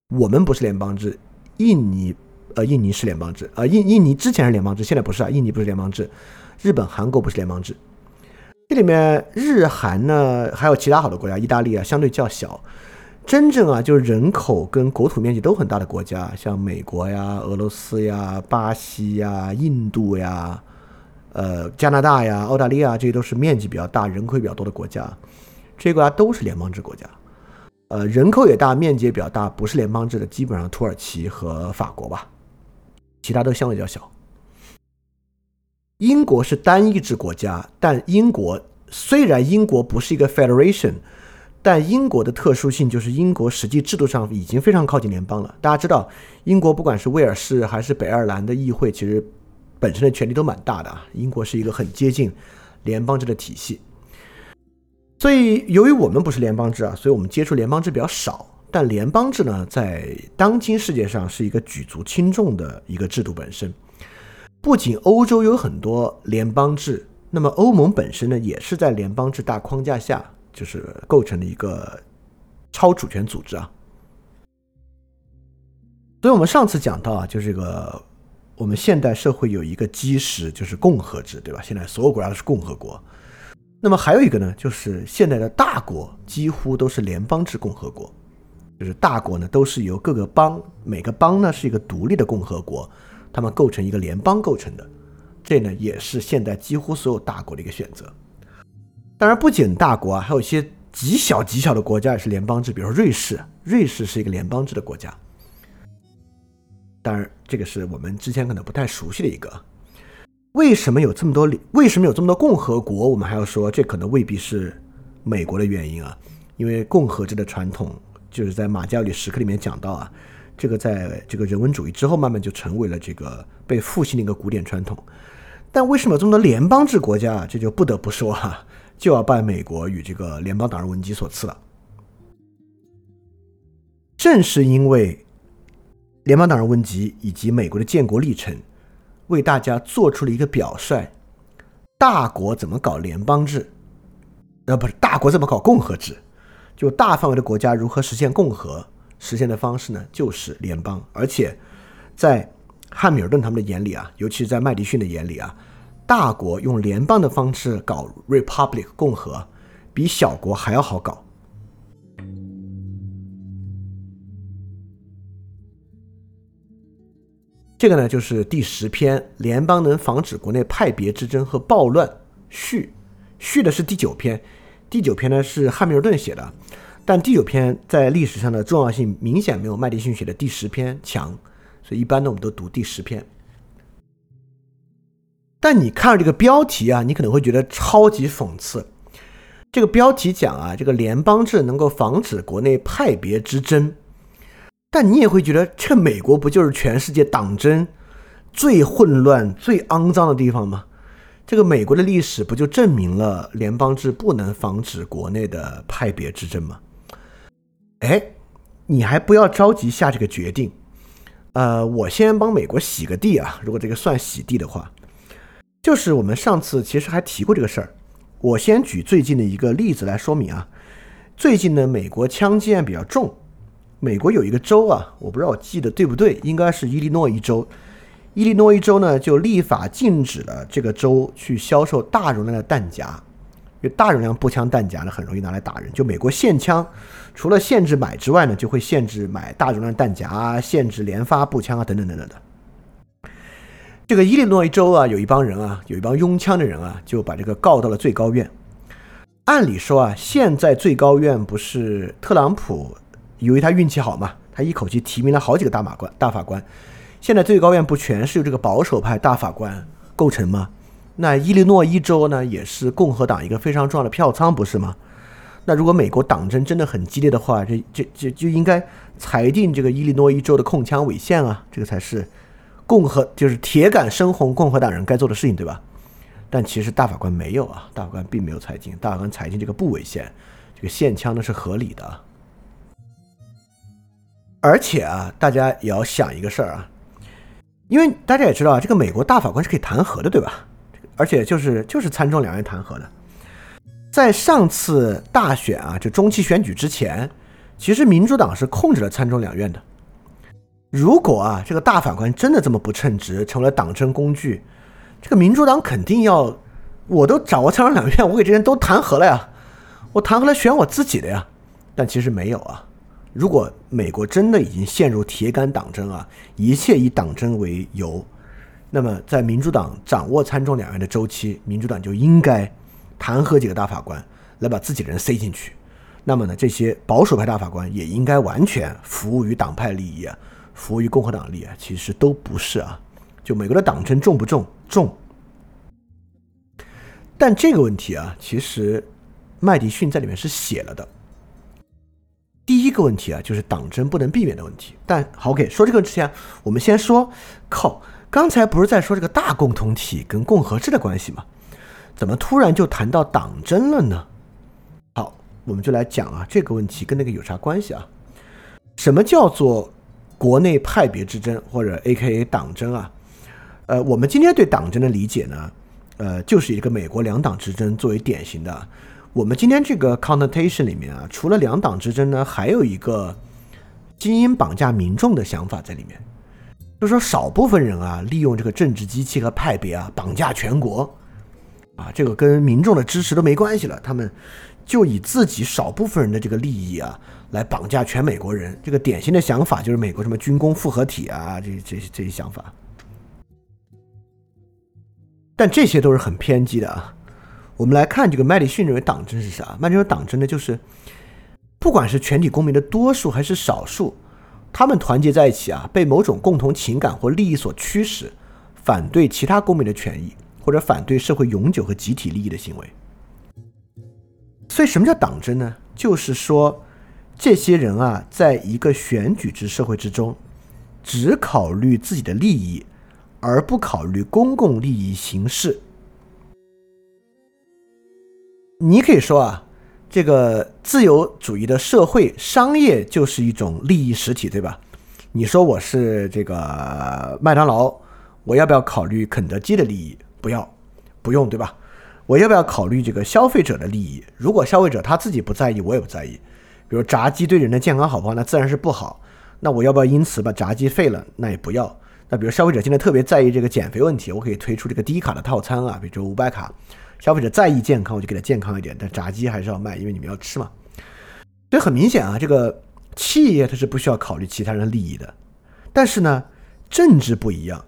我们不是联邦制，印尼呃印尼是联邦制，呃印印尼之前是联邦制，现在不是啊，印尼不是联邦制，日本韩国不是联邦制。这里面日韩呢，还有其他好多国家，意大利啊，相对较小。真正啊，就是人口跟国土面积都很大的国家，像美国呀、俄罗斯呀、巴西呀、印度呀、呃加拿大呀、澳大利亚，这些都是面积比较大、人口比较多的国家。这些国家都是联邦制国家，呃，人口也大，面积也比较大，不是联邦制的，基本上土耳其和法国吧，其他都相对较小。英国是单一制国家，但英国虽然英国不是一个 federation，但英国的特殊性就是英国实际制度上已经非常靠近联邦了。大家知道，英国不管是威尔士还是北爱尔兰的议会，其实本身的权力都蛮大的啊。英国是一个很接近联邦制的体系。所以，由于我们不是联邦制啊，所以我们接触联邦制比较少。但联邦制呢，在当今世界上是一个举足轻重的一个制度本身。不仅欧洲有很多联邦制，那么欧盟本身呢，也是在联邦制大框架下，就是构成了一个超主权组织啊。所以我们上次讲到啊，就是这个我们现代社会有一个基石，就是共和制，对吧？现在所有国家都是共和国。那么还有一个呢，就是现在的大国几乎都是联邦制共和国，就是大国呢都是由各个邦，每个邦呢是一个独立的共和国，他们构成一个联邦构成的，这呢也是现在几乎所有大国的一个选择。当然不仅大国啊，还有一些极小极小的国家也是联邦制，比如说瑞士，瑞士是一个联邦制的国家。当然这个是我们之前可能不太熟悉的一个。为什么有这么多？为什么有这么多共和国？我们还要说，这可能未必是美国的原因啊。因为共和制的传统，就是在马加里时刻里面讲到啊，这个在这个人文主义之后，慢慢就成为了这个被复兴的一个古典传统。但为什么这么多联邦制国家啊？这就不得不说哈，就要拜美国与这个联邦党人文集所赐了。正是因为联邦党人文集以及美国的建国历程。为大家做出了一个表率：大国怎么搞联邦制？呃，不是大国怎么搞共和制？就大范围的国家如何实现共和？实现的方式呢，就是联邦。而且，在汉密尔顿他们的眼里啊，尤其是在麦迪逊的眼里啊，大国用联邦的方式搞 republic 共和，比小国还要好搞。这个呢，就是第十篇《联邦能防止国内派别之争和暴乱》序，序的是第九篇，第九篇呢是汉密尔顿写的，但第九篇在历史上的重要性明显没有麦迪逊写的第十篇强，所以一般呢我们都读第十篇。但你看到这个标题啊，你可能会觉得超级讽刺。这个标题讲啊，这个联邦制能够防止国内派别之争。但你也会觉得，这美国不就是全世界党争最混乱、最肮脏的地方吗？这个美国的历史不就证明了联邦制不能防止国内的派别之争吗？哎，你还不要着急下这个决定。呃，我先帮美国洗个地啊，如果这个算洗地的话，就是我们上次其实还提过这个事儿。我先举最近的一个例子来说明啊。最近呢，美国枪击案比较重。美国有一个州啊，我不知道我记得对不对，应该是伊利诺伊州。伊利诺伊州呢，就立法禁止了这个州去销售大容量的弹夹，因为大容量步枪弹夹呢，很容易拿来打人。就美国现枪，除了限制买之外呢，就会限制买大容量弹夹啊，限制连发步枪啊，等等等等的。这个伊利诺伊州啊，有一帮人啊，有一帮拥枪的人啊，就把这个告到了最高院。按理说啊，现在最高院不是特朗普。由于他运气好嘛，他一口气提名了好几个大马官、大法官。现在最高院不全是由这个保守派大法官构成吗？那伊利诺伊州呢，也是共和党一个非常重要的票仓，不是吗？那如果美国党争真的很激烈的话，这、这、这就应该裁定这个伊利诺伊州的控枪违宪啊，这个才是共和就是铁杆深红共和党人该做的事情，对吧？但其实大法官没有啊，大法官并没有裁定，大法官裁定这个不违宪，这个限枪呢是合理的。而且啊，大家也要想一个事儿啊，因为大家也知道啊，这个美国大法官是可以弹劾的，对吧？而且就是就是参众两院弹劾的。在上次大选啊，就中期选举之前，其实民主党是控制了参众两院的。如果啊，这个大法官真的这么不称职，成为了党争工具，这个民主党肯定要，我都掌握参众两院，我给这些人都弹劾了呀，我弹劾了选我自己的呀。但其实没有啊。如果美国真的已经陷入铁杆党争啊，一切以党争为由，那么在民主党掌握参众两院的周期，民主党就应该弹劾几个大法官来把自己的人塞进去。那么呢，这些保守派大法官也应该完全服务于党派利益啊，服务于共和党利益啊，其实都不是啊。就美国的党争重不重？重。但这个问题啊，其实麦迪逊在里面是写了的。第一个问题啊，就是党争不能避免的问题。但好，OK，说这个之前，我们先说，靠，刚才不是在说这个大共同体跟共和制的关系吗？怎么突然就谈到党争了呢？好，我们就来讲啊，这个问题跟那个有啥关系啊？什么叫做国内派别之争，或者 A.K.A 党争啊？呃，我们今天对党争的理解呢，呃，就是一个美国两党之争作为典型的。我们今天这个 connotation 里面啊，除了两党之争呢，还有一个精英绑架民众的想法在里面，就是说少部分人啊，利用这个政治机器和派别啊，绑架全国，啊，这个跟民众的支持都没关系了，他们就以自己少部分人的这个利益啊，来绑架全美国人。这个典型的想法就是美国什么军工复合体啊，这这这些想法。但这些都是很偏激的啊。我们来看这个麦迪逊认为党争是啥？麦迪逊党争呢，就是不管是全体公民的多数还是少数，他们团结在一起啊，被某种共同情感或利益所驱使，反对其他公民的权益，或者反对社会永久和集体利益的行为。所以，什么叫党争呢？就是说，这些人啊，在一个选举制社会之中，只考虑自己的利益，而不考虑公共利益形式。你可以说啊，这个自由主义的社会商业就是一种利益实体，对吧？你说我是这个麦当劳，我要不要考虑肯德基的利益？不要，不用，对吧？我要不要考虑这个消费者的利益？如果消费者他自己不在意，我也不在意。比如炸鸡对人的健康好不好？那自然是不好。那我要不要因此把炸鸡废了？那也不要。那比如消费者现在特别在意这个减肥问题，我可以推出这个低卡的套餐啊，比如五百卡。消费者在意健康，我就给他健康一点，但炸鸡还是要卖，因为你们要吃嘛。所以很明显啊，这个企业它是不需要考虑其他人利益的。但是呢，政治不一样，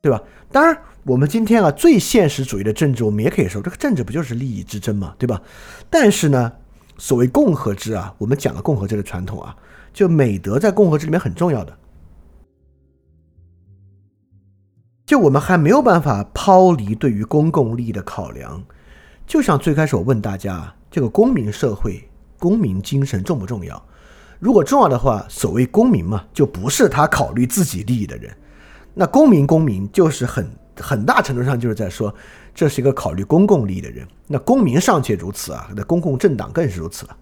对吧？当然，我们今天啊，最现实主义的政治，我们也可以说，这个政治不就是利益之争嘛，对吧？但是呢，所谓共和制啊，我们讲了共和制的传统啊，就美德在共和制里面很重要的。就我们还没有办法抛离对于公共利益的考量，就像最开始我问大家，这个公民社会、公民精神重不重要？如果重要的话，所谓公民嘛，就不是他考虑自己利益的人。那公民，公民就是很很大程度上就是在说，这是一个考虑公共利益的人。那公民尚且如此啊，那公共政党更是如此了。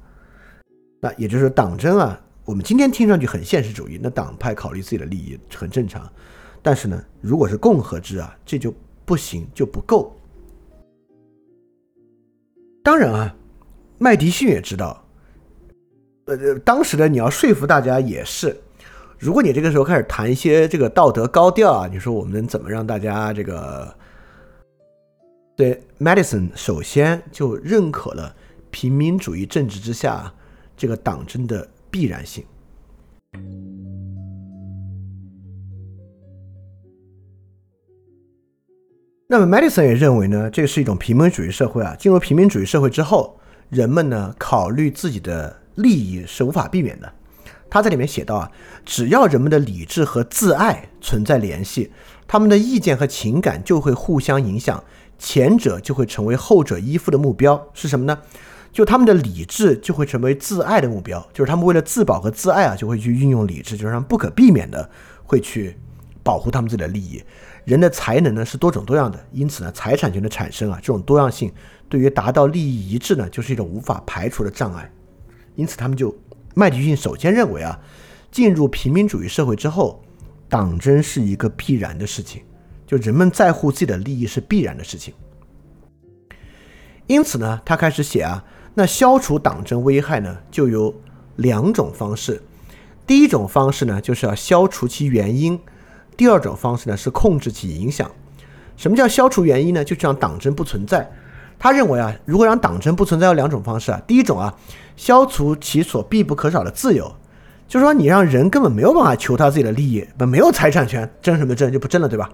那也就是说党争啊，我们今天听上去很现实主义，那党派考虑自己的利益很正常。但是呢，如果是共和制啊，这就不行，就不够。当然啊，麦迪逊也知道，呃，当时的你要说服大家也是，如果你这个时候开始谈一些这个道德高调啊，你说我们怎么让大家这个？对，Madison 首先就认可了平民主义政治之下这个党争的必然性。那么，Madison 也认为呢，这是一种平民主义社会啊。进入平民主义社会之后，人们呢考虑自己的利益是无法避免的。他在里面写到啊，只要人们的理智和自爱存在联系，他们的意见和情感就会互相影响，前者就会成为后者依附的目标。是什么呢？就他们的理智就会成为自爱的目标，就是他们为了自保和自爱啊，就会去运用理智，就是让不可避免的会去保护他们自己的利益。人的才能呢是多种多样的，因此呢，财产权的产生啊，这种多样性对于达到利益一致呢，就是一种无法排除的障碍。因此，他们就麦迪逊首先认为啊，进入平民主义社会之后，党争是一个必然的事情，就人们在乎自己的利益是必然的事情。因此呢，他开始写啊，那消除党争危害呢，就有两种方式。第一种方式呢，就是要消除其原因。第二种方式呢是控制其影响。什么叫消除原因呢？就让党争不存在。他认为啊，如果让党争不存在，有两种方式啊。第一种啊，消除其所必不可少的自由，就是说你让人根本没有办法求他自己的利益，不没有财产权，争什么争就不争了，对吧？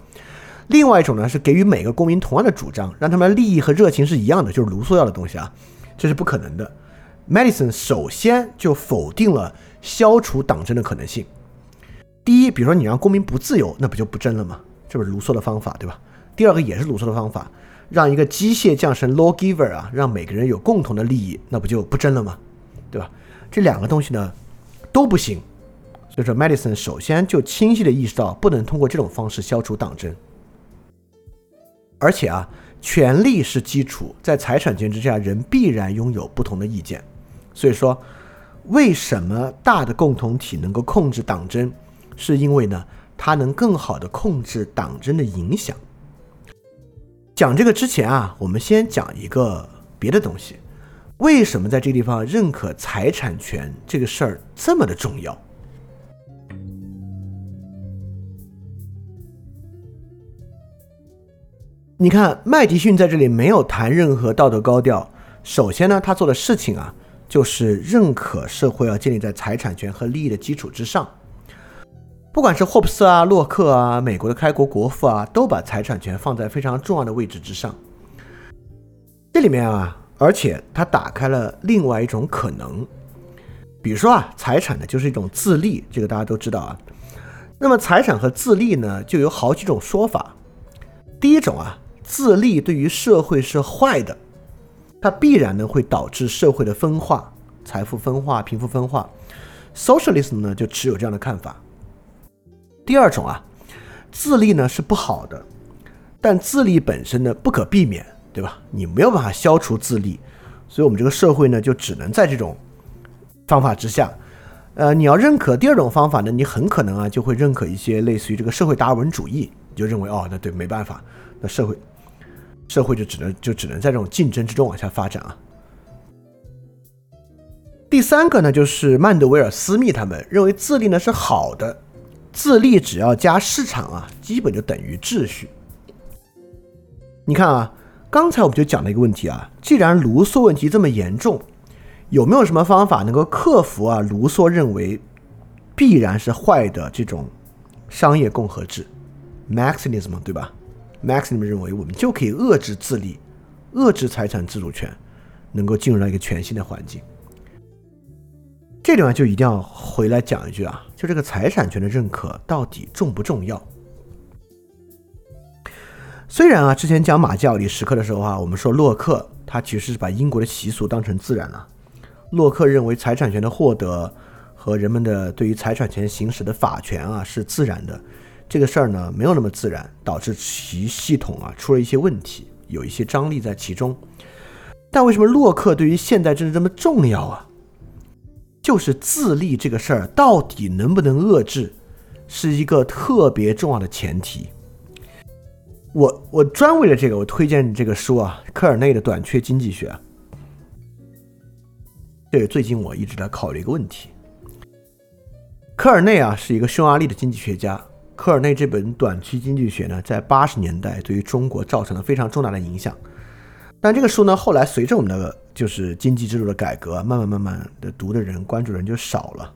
另外一种呢是给予每个公民同样的主张，让他们利益和热情是一样的，就是卢梭要的东西啊，这是不可能的。Madison 首先就否定了消除党争的可能性。第一，比如说你让公民不自由，那不就不争了吗？这不是卢梭的方法，对吧？第二个也是卢梭的方法，让一个机械降神 lawgiver 啊，让每个人有共同的利益，那不就不争了吗？对吧？这两个东西呢都不行。所以说，Madison 首先就清晰的意识到不能通过这种方式消除党争，而且啊，权力是基础，在财产权之下，人必然拥有不同的意见。所以说，为什么大的共同体能够控制党争，是因为呢，它能更好的控制党争的影响。讲这个之前啊，我们先讲一个别的东西，为什么在这个地方认可财产权这个事儿这么的重要？你看，麦迪逊在这里没有谈任何道德高调。首先呢，他做的事情啊，就是认可社会要建立在财产权和利益的基础之上。不管是霍布斯啊、洛克啊、美国的开国国父啊，都把财产权放在非常重要的位置之上。这里面啊，而且他打开了另外一种可能，比如说啊，财产呢就是一种自利，这个大家都知道啊。那么财产和自利呢，就有好几种说法。第一种啊。自利对于社会是坏的，它必然呢会导致社会的分化、财富分化、贫富分化。Socialism 呢就持有这样的看法。第二种啊，自利呢是不好的，但自利本身呢不可避免，对吧？你没有办法消除自利，所以我们这个社会呢就只能在这种方法之下。呃，你要认可第二种方法呢，你很可能啊就会认可一些类似于这个社会达尔文主义，你就认为哦，那对，没办法，那社会。社会就只能就只能在这种竞争之中往下发展啊。第三个呢，就是曼德维尔、斯密他们认为自立呢是好的，自立只要加市场啊，基本就等于秩序。你看啊，刚才我们就讲了一个问题啊，既然卢梭问题这么严重，有没有什么方法能够克服啊？卢梭认为必然是坏的这种商业共和制，Maximism，对吧？Maximism 认为，我们就可以遏制自立，遏制财产自主权，能够进入到一个全新的环境。这地方就一定要回来讲一句啊，就这个财产权的认可到底重不重要？虽然啊，之前讲马基奥里时刻的时候啊，我们说洛克他其实是把英国的习俗当成自然了。洛克认为财产权的获得和人们的对于财产权行使的法权啊是自然的。这个事儿呢，没有那么自然，导致其系统啊出了一些问题，有一些张力在其中。但为什么洛克对于现代政治这么重要啊？就是自立这个事儿到底能不能遏制，是一个特别重要的前提。我我专为了这个，我推荐这个书啊，科尔内的《短缺经济学》。这个最近我一直在考虑一个问题。科尔内啊，是一个匈牙利的经济学家。科尔内这本短期经济学呢，在八十年代对于中国造成了非常重大的影响。但这个书呢，后来随着我们的就是经济制度的改革，慢慢慢慢的读的人、关注的人就少了。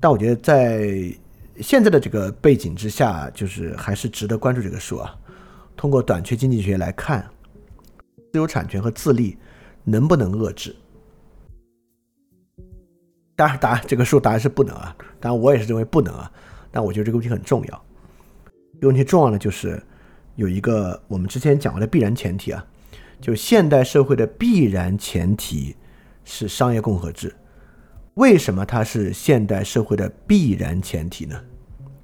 但我觉得在现在的这个背景之下，就是还是值得关注这个书啊。通过短缺经济学来看，自由产权和自立能不能遏制？当然，答案这个书答案是不能啊。当然，我也是认为不能啊。但我觉得这个问题很重要。这个问题重要的就是有一个我们之前讲过的必然前提啊，就现代社会的必然前提是商业共和制。为什么它是现代社会的必然前提呢？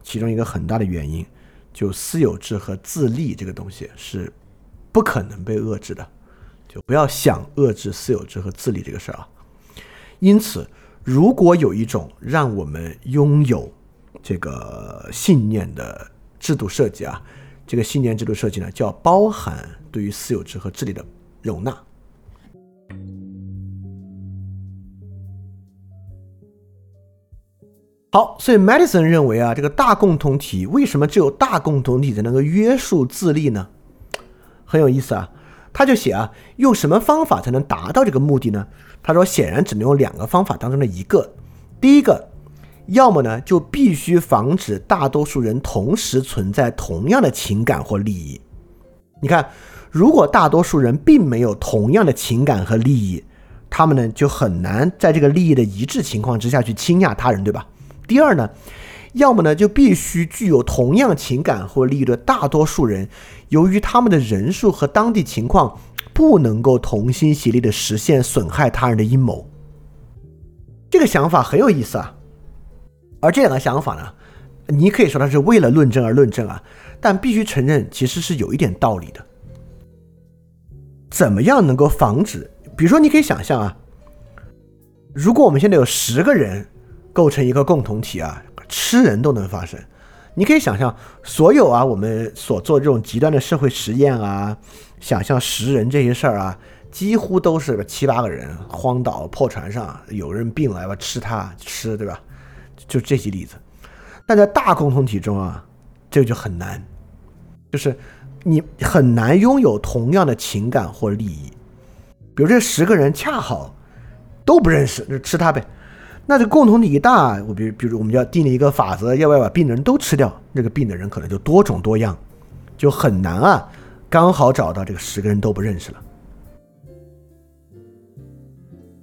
其中一个很大的原因，就私有制和自立这个东西是不可能被遏制的，就不要想遏制私有制和自立这个事儿啊。因此，如果有一种让我们拥有这个信念的制度设计啊，这个信念制度设计呢，叫包含对于私有制和治理的容纳。好，所以 Madison 认为啊，这个大共同体为什么只有大共同体才能够约束自立呢？很有意思啊，他就写啊，用什么方法才能达到这个目的呢？他说，显然只能用两个方法当中的一个，第一个。要么呢，就必须防止大多数人同时存在同样的情感或利益。你看，如果大多数人并没有同样的情感和利益，他们呢就很难在这个利益的一致情况之下去倾轧他人，对吧？第二呢，要么呢就必须具有同样情感或利益的大多数人，由于他们的人数和当地情况，不能够同心协力的实现损害他人的阴谋。这个想法很有意思啊。而这两个想法呢，你可以说它是为了论证而论证啊，但必须承认其实是有一点道理的。怎么样能够防止？比如说，你可以想象啊，如果我们现在有十个人构成一个共同体啊，吃人都能发生。你可以想象，所有啊，我们所做这种极端的社会实验啊，想象食人这些事儿啊，几乎都是七八个人荒岛破船上有人病了要吃它吃，对吧？就这些例子。但在大共同体中啊，这个就很难，就是你很难拥有同样的情感或利益。比如这十个人恰好都不认识，就吃它呗。那这共同体一大，我比如比如我们就要定了一个法则，要不要把病的人都吃掉？那个病的人可能就多种多样，就很难啊，刚好找到这个十个人都不认识了。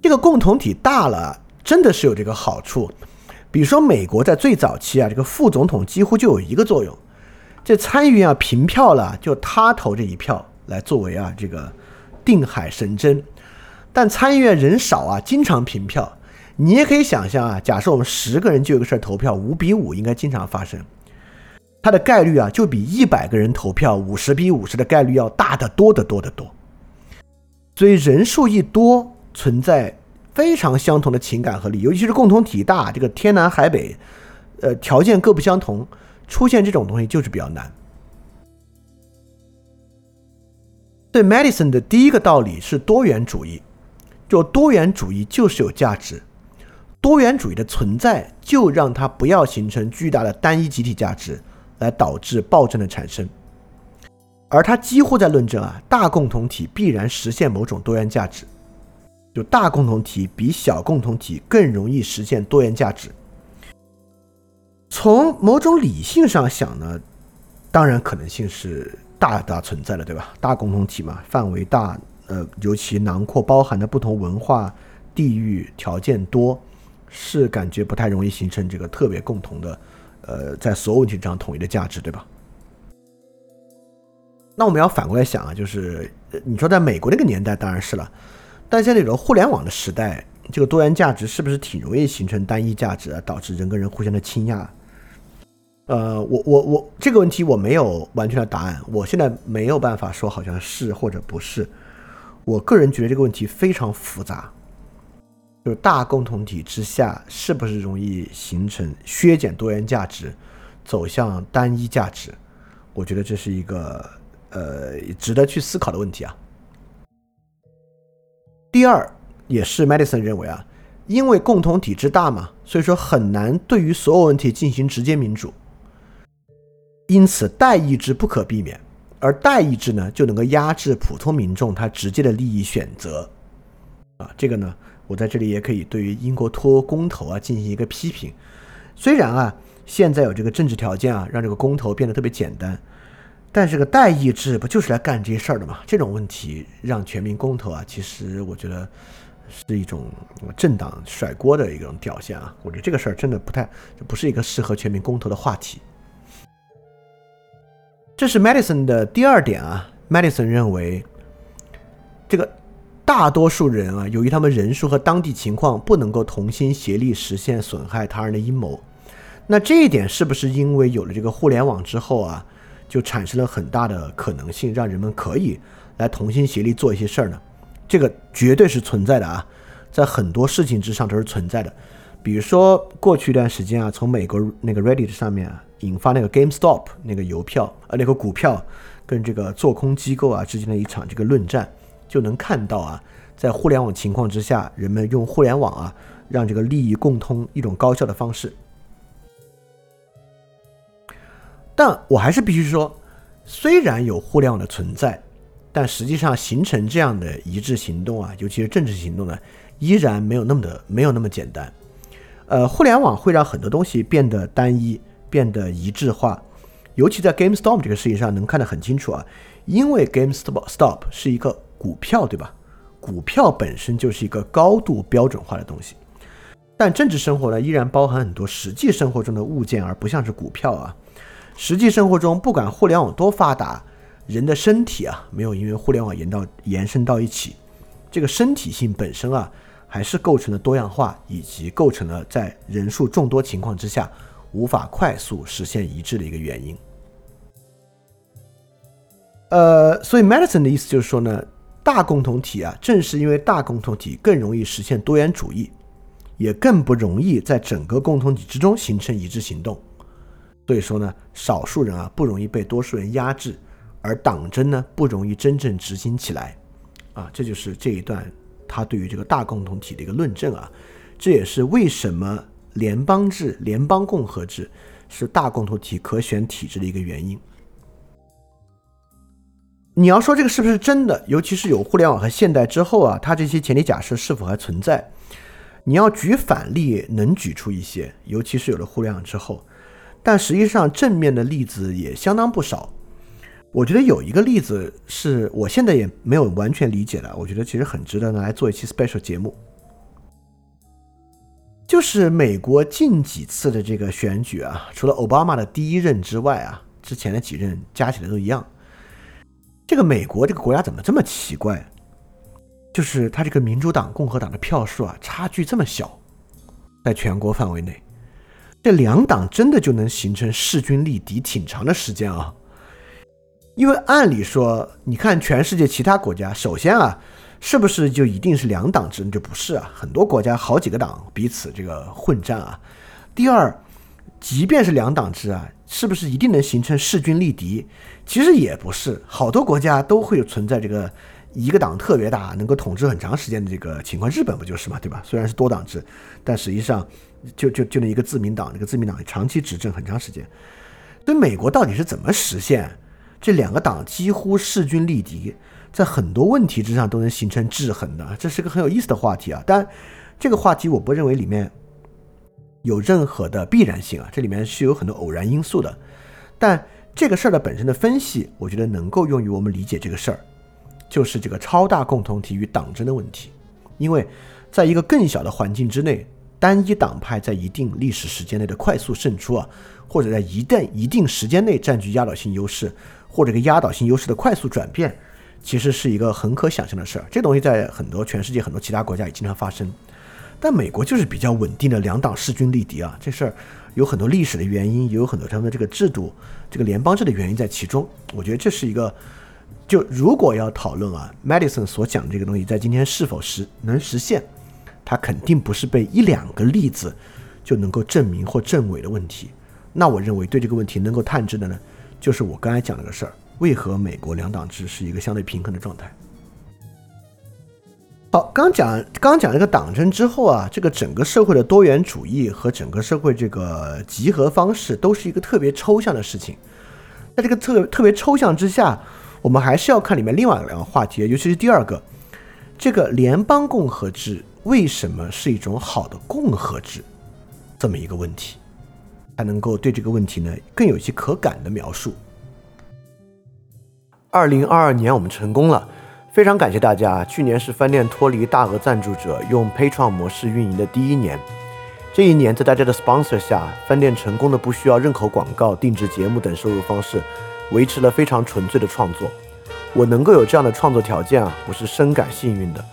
这个共同体大了，真的是有这个好处。比如说美国在最早期啊，这个副总统几乎就有一个作用，这参议院啊平票了，就他投这一票来作为啊这个定海神针。但参议院人少啊，经常平票。你也可以想象啊，假设我们十个人就有个事儿投票，五比五应该经常发生，它的概率啊就比一百个人投票五十比五十的概率要大得多得多得多。所以人数一多，存在非常相同的情感和利益，尤其是共同体大，这个天南海北，呃，条件各不相同，出现这种东西就是比较难。对 Madison 的第一个道理是多元主义，就多元主义就是有价值。多元主义的存在，就让它不要形成巨大的单一集体价值，来导致暴政的产生。而他几乎在论证啊，大共同体必然实现某种多元价值，就大共同体比小共同体更容易实现多元价值。从某种理性上想呢，当然可能性是大大存在的，对吧？大共同体嘛，范围大，呃，尤其囊括包含的不同文化、地域条件多。是感觉不太容易形成这个特别共同的，呃，在所有问题上统一的价值，对吧？那我们要反过来想啊，就是你说在美国那个年代当然是了，但现在有了互联网的时代，这个多元价值是不是挺容易形成单一价值啊，导致人跟人互相的倾轧？呃，我我我这个问题我没有完全的答案，我现在没有办法说好像是或者不是。我个人觉得这个问题非常复杂。就是大共同体之下，是不是容易形成削减多元价值，走向单一价值？我觉得这是一个呃值得去思考的问题啊。第二，也是 Madison 认为啊，因为共同体之大嘛，所以说很难对于所有问题进行直接民主，因此代议制不可避免，而代议制呢就能够压制普通民众他直接的利益选择啊，这个呢。我在这里也可以对于英国脱欧公投啊进行一个批评。虽然啊现在有这个政治条件啊让这个公投变得特别简单，但这个代议制不就是来干这些事儿的吗？这种问题让全民公投啊，其实我觉得是一种政党甩锅的一种表现啊。我觉得这个事儿真的不太不是一个适合全民公投的话题。这是 Madison 的第二点啊，Madison 认为这个。大多数人啊，由于他们人数和当地情况不能够同心协力实现损害他人的阴谋，那这一点是不是因为有了这个互联网之后啊，就产生了很大的可能性，让人们可以来同心协力做一些事儿呢？这个绝对是存在的啊，在很多事情之上都是存在的。比如说过去一段时间啊，从美国那个 Reddit 上面啊，引发那个 GameStop 那个邮票呃那个股票跟这个做空机构啊之间的一场这个论战。就能看到啊，在互联网情况之下，人们用互联网啊，让这个利益共通一种高效的方式。但我还是必须说，虽然有互联网的存在，但实际上形成这样的一致行动啊，尤其是政治行动呢，依然没有那么的没有那么简单。呃，互联网会让很多东西变得单一，变得一致化，尤其在 GameStop 这个事情上能看得很清楚啊，因为 GameStop 是一个。股票对吧？股票本身就是一个高度标准化的东西，但政治生活呢，依然包含很多实际生活中的物件，而不像是股票啊。实际生活中，不管互联网多发达，人的身体啊，没有因为互联网延到延伸到一起，这个身体性本身啊，还是构成了多样化，以及构成了在人数众多情况之下无法快速实现一致的一个原因。呃，所以 Madison 的意思就是说呢，大共同体啊，正是因为大共同体更容易实现多元主义，也更不容易在整个共同体之中形成一致行动。所以说呢，少数人啊不容易被多数人压制，而党争呢不容易真正执行起来。啊，这就是这一段他对于这个大共同体的一个论证啊。这也是为什么联邦制、联邦共和制是大共同体可选体制的一个原因。你要说这个是不是真的？尤其是有互联网和现代之后啊，它这些前提假设是否还存在？你要举反例，能举出一些，尤其是有了互联网之后，但实际上正面的例子也相当不少。我觉得有一个例子是我现在也没有完全理解的，我觉得其实很值得拿来做一期 special 节目，就是美国近几次的这个选举啊，除了奥巴马的第一任之外啊，之前的几任加起来都一样。这个美国这个国家怎么这么奇怪？就是他这个民主党、共和党的票数啊，差距这么小，在全国范围内，这两党真的就能形成势均力敌挺长的时间啊？因为按理说，你看全世界其他国家，首先啊，是不是就一定是两党制？就不是啊，很多国家好几个党彼此这个混战啊。第二，即便是两党制啊。是不是一定能形成势均力敌？其实也不是，好多国家都会存在这个一个党特别大，能够统治很长时间的这个情况。日本不就是嘛，对吧？虽然是多党制，但实际上就就就那一个自民党，那个自民党长期执政很长时间。所以美国到底是怎么实现这两个党几乎势均力敌，在很多问题之上都能形成制衡的？这是个很有意思的话题啊！但这个话题我不认为里面。有任何的必然性啊？这里面是有很多偶然因素的，但这个事儿的本身的分析，我觉得能够用于我们理解这个事儿，就是这个超大共同体与党争的问题。因为在一个更小的环境之内，单一党派在一定历史时间内的快速胜出啊，或者在一旦一定时间内占据压倒性优势，或者个压倒性优势的快速转变，其实是一个很可想象的事儿。这东西在很多全世界很多其他国家也经常发生。但美国就是比较稳定的两党势均力敌啊，这事儿有很多历史的原因，也有很多他们的这个制度、这个联邦制的原因在其中。我觉得这是一个，就如果要讨论啊，Madison 所讲的这个东西在今天是否实能实现，它肯定不是被一两个例子就能够证明或证伪的问题。那我认为对这个问题能够探知的呢，就是我刚才讲那个事儿：为何美国两党制是一个相对平衡的状态？好，刚讲刚讲这个党争之后啊，这个整个社会的多元主义和整个社会这个集合方式都是一个特别抽象的事情。在这个特特别抽象之下，我们还是要看里面另外两个话题，尤其是第二个，这个联邦共和制为什么是一种好的共和制，这么一个问题，才能够对这个问题呢更有些可感的描述。二零二二年我们成功了。非常感谢大家！去年是饭店脱离大额赞助者用 Patreon 模式运营的第一年。这一年，在大家的 sponsor 下，饭店成功的不需要任何广告、定制节目等收入方式，维持了非常纯粹的创作。我能够有这样的创作条件啊，我是深感幸运的。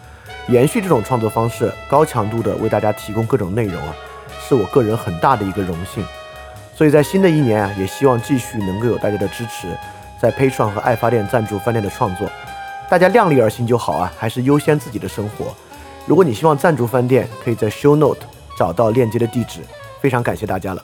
延续这种创作方式，高强度的为大家提供各种内容啊，是我个人很大的一个荣幸。所以在新的一年啊，也希望继续能够有大家的支持，在 Patreon 和爱发电赞助饭店的创作。大家量力而行就好啊，还是优先自己的生活。如果你希望赞助饭店，可以在 Show Note 找到链接的地址。非常感谢大家了。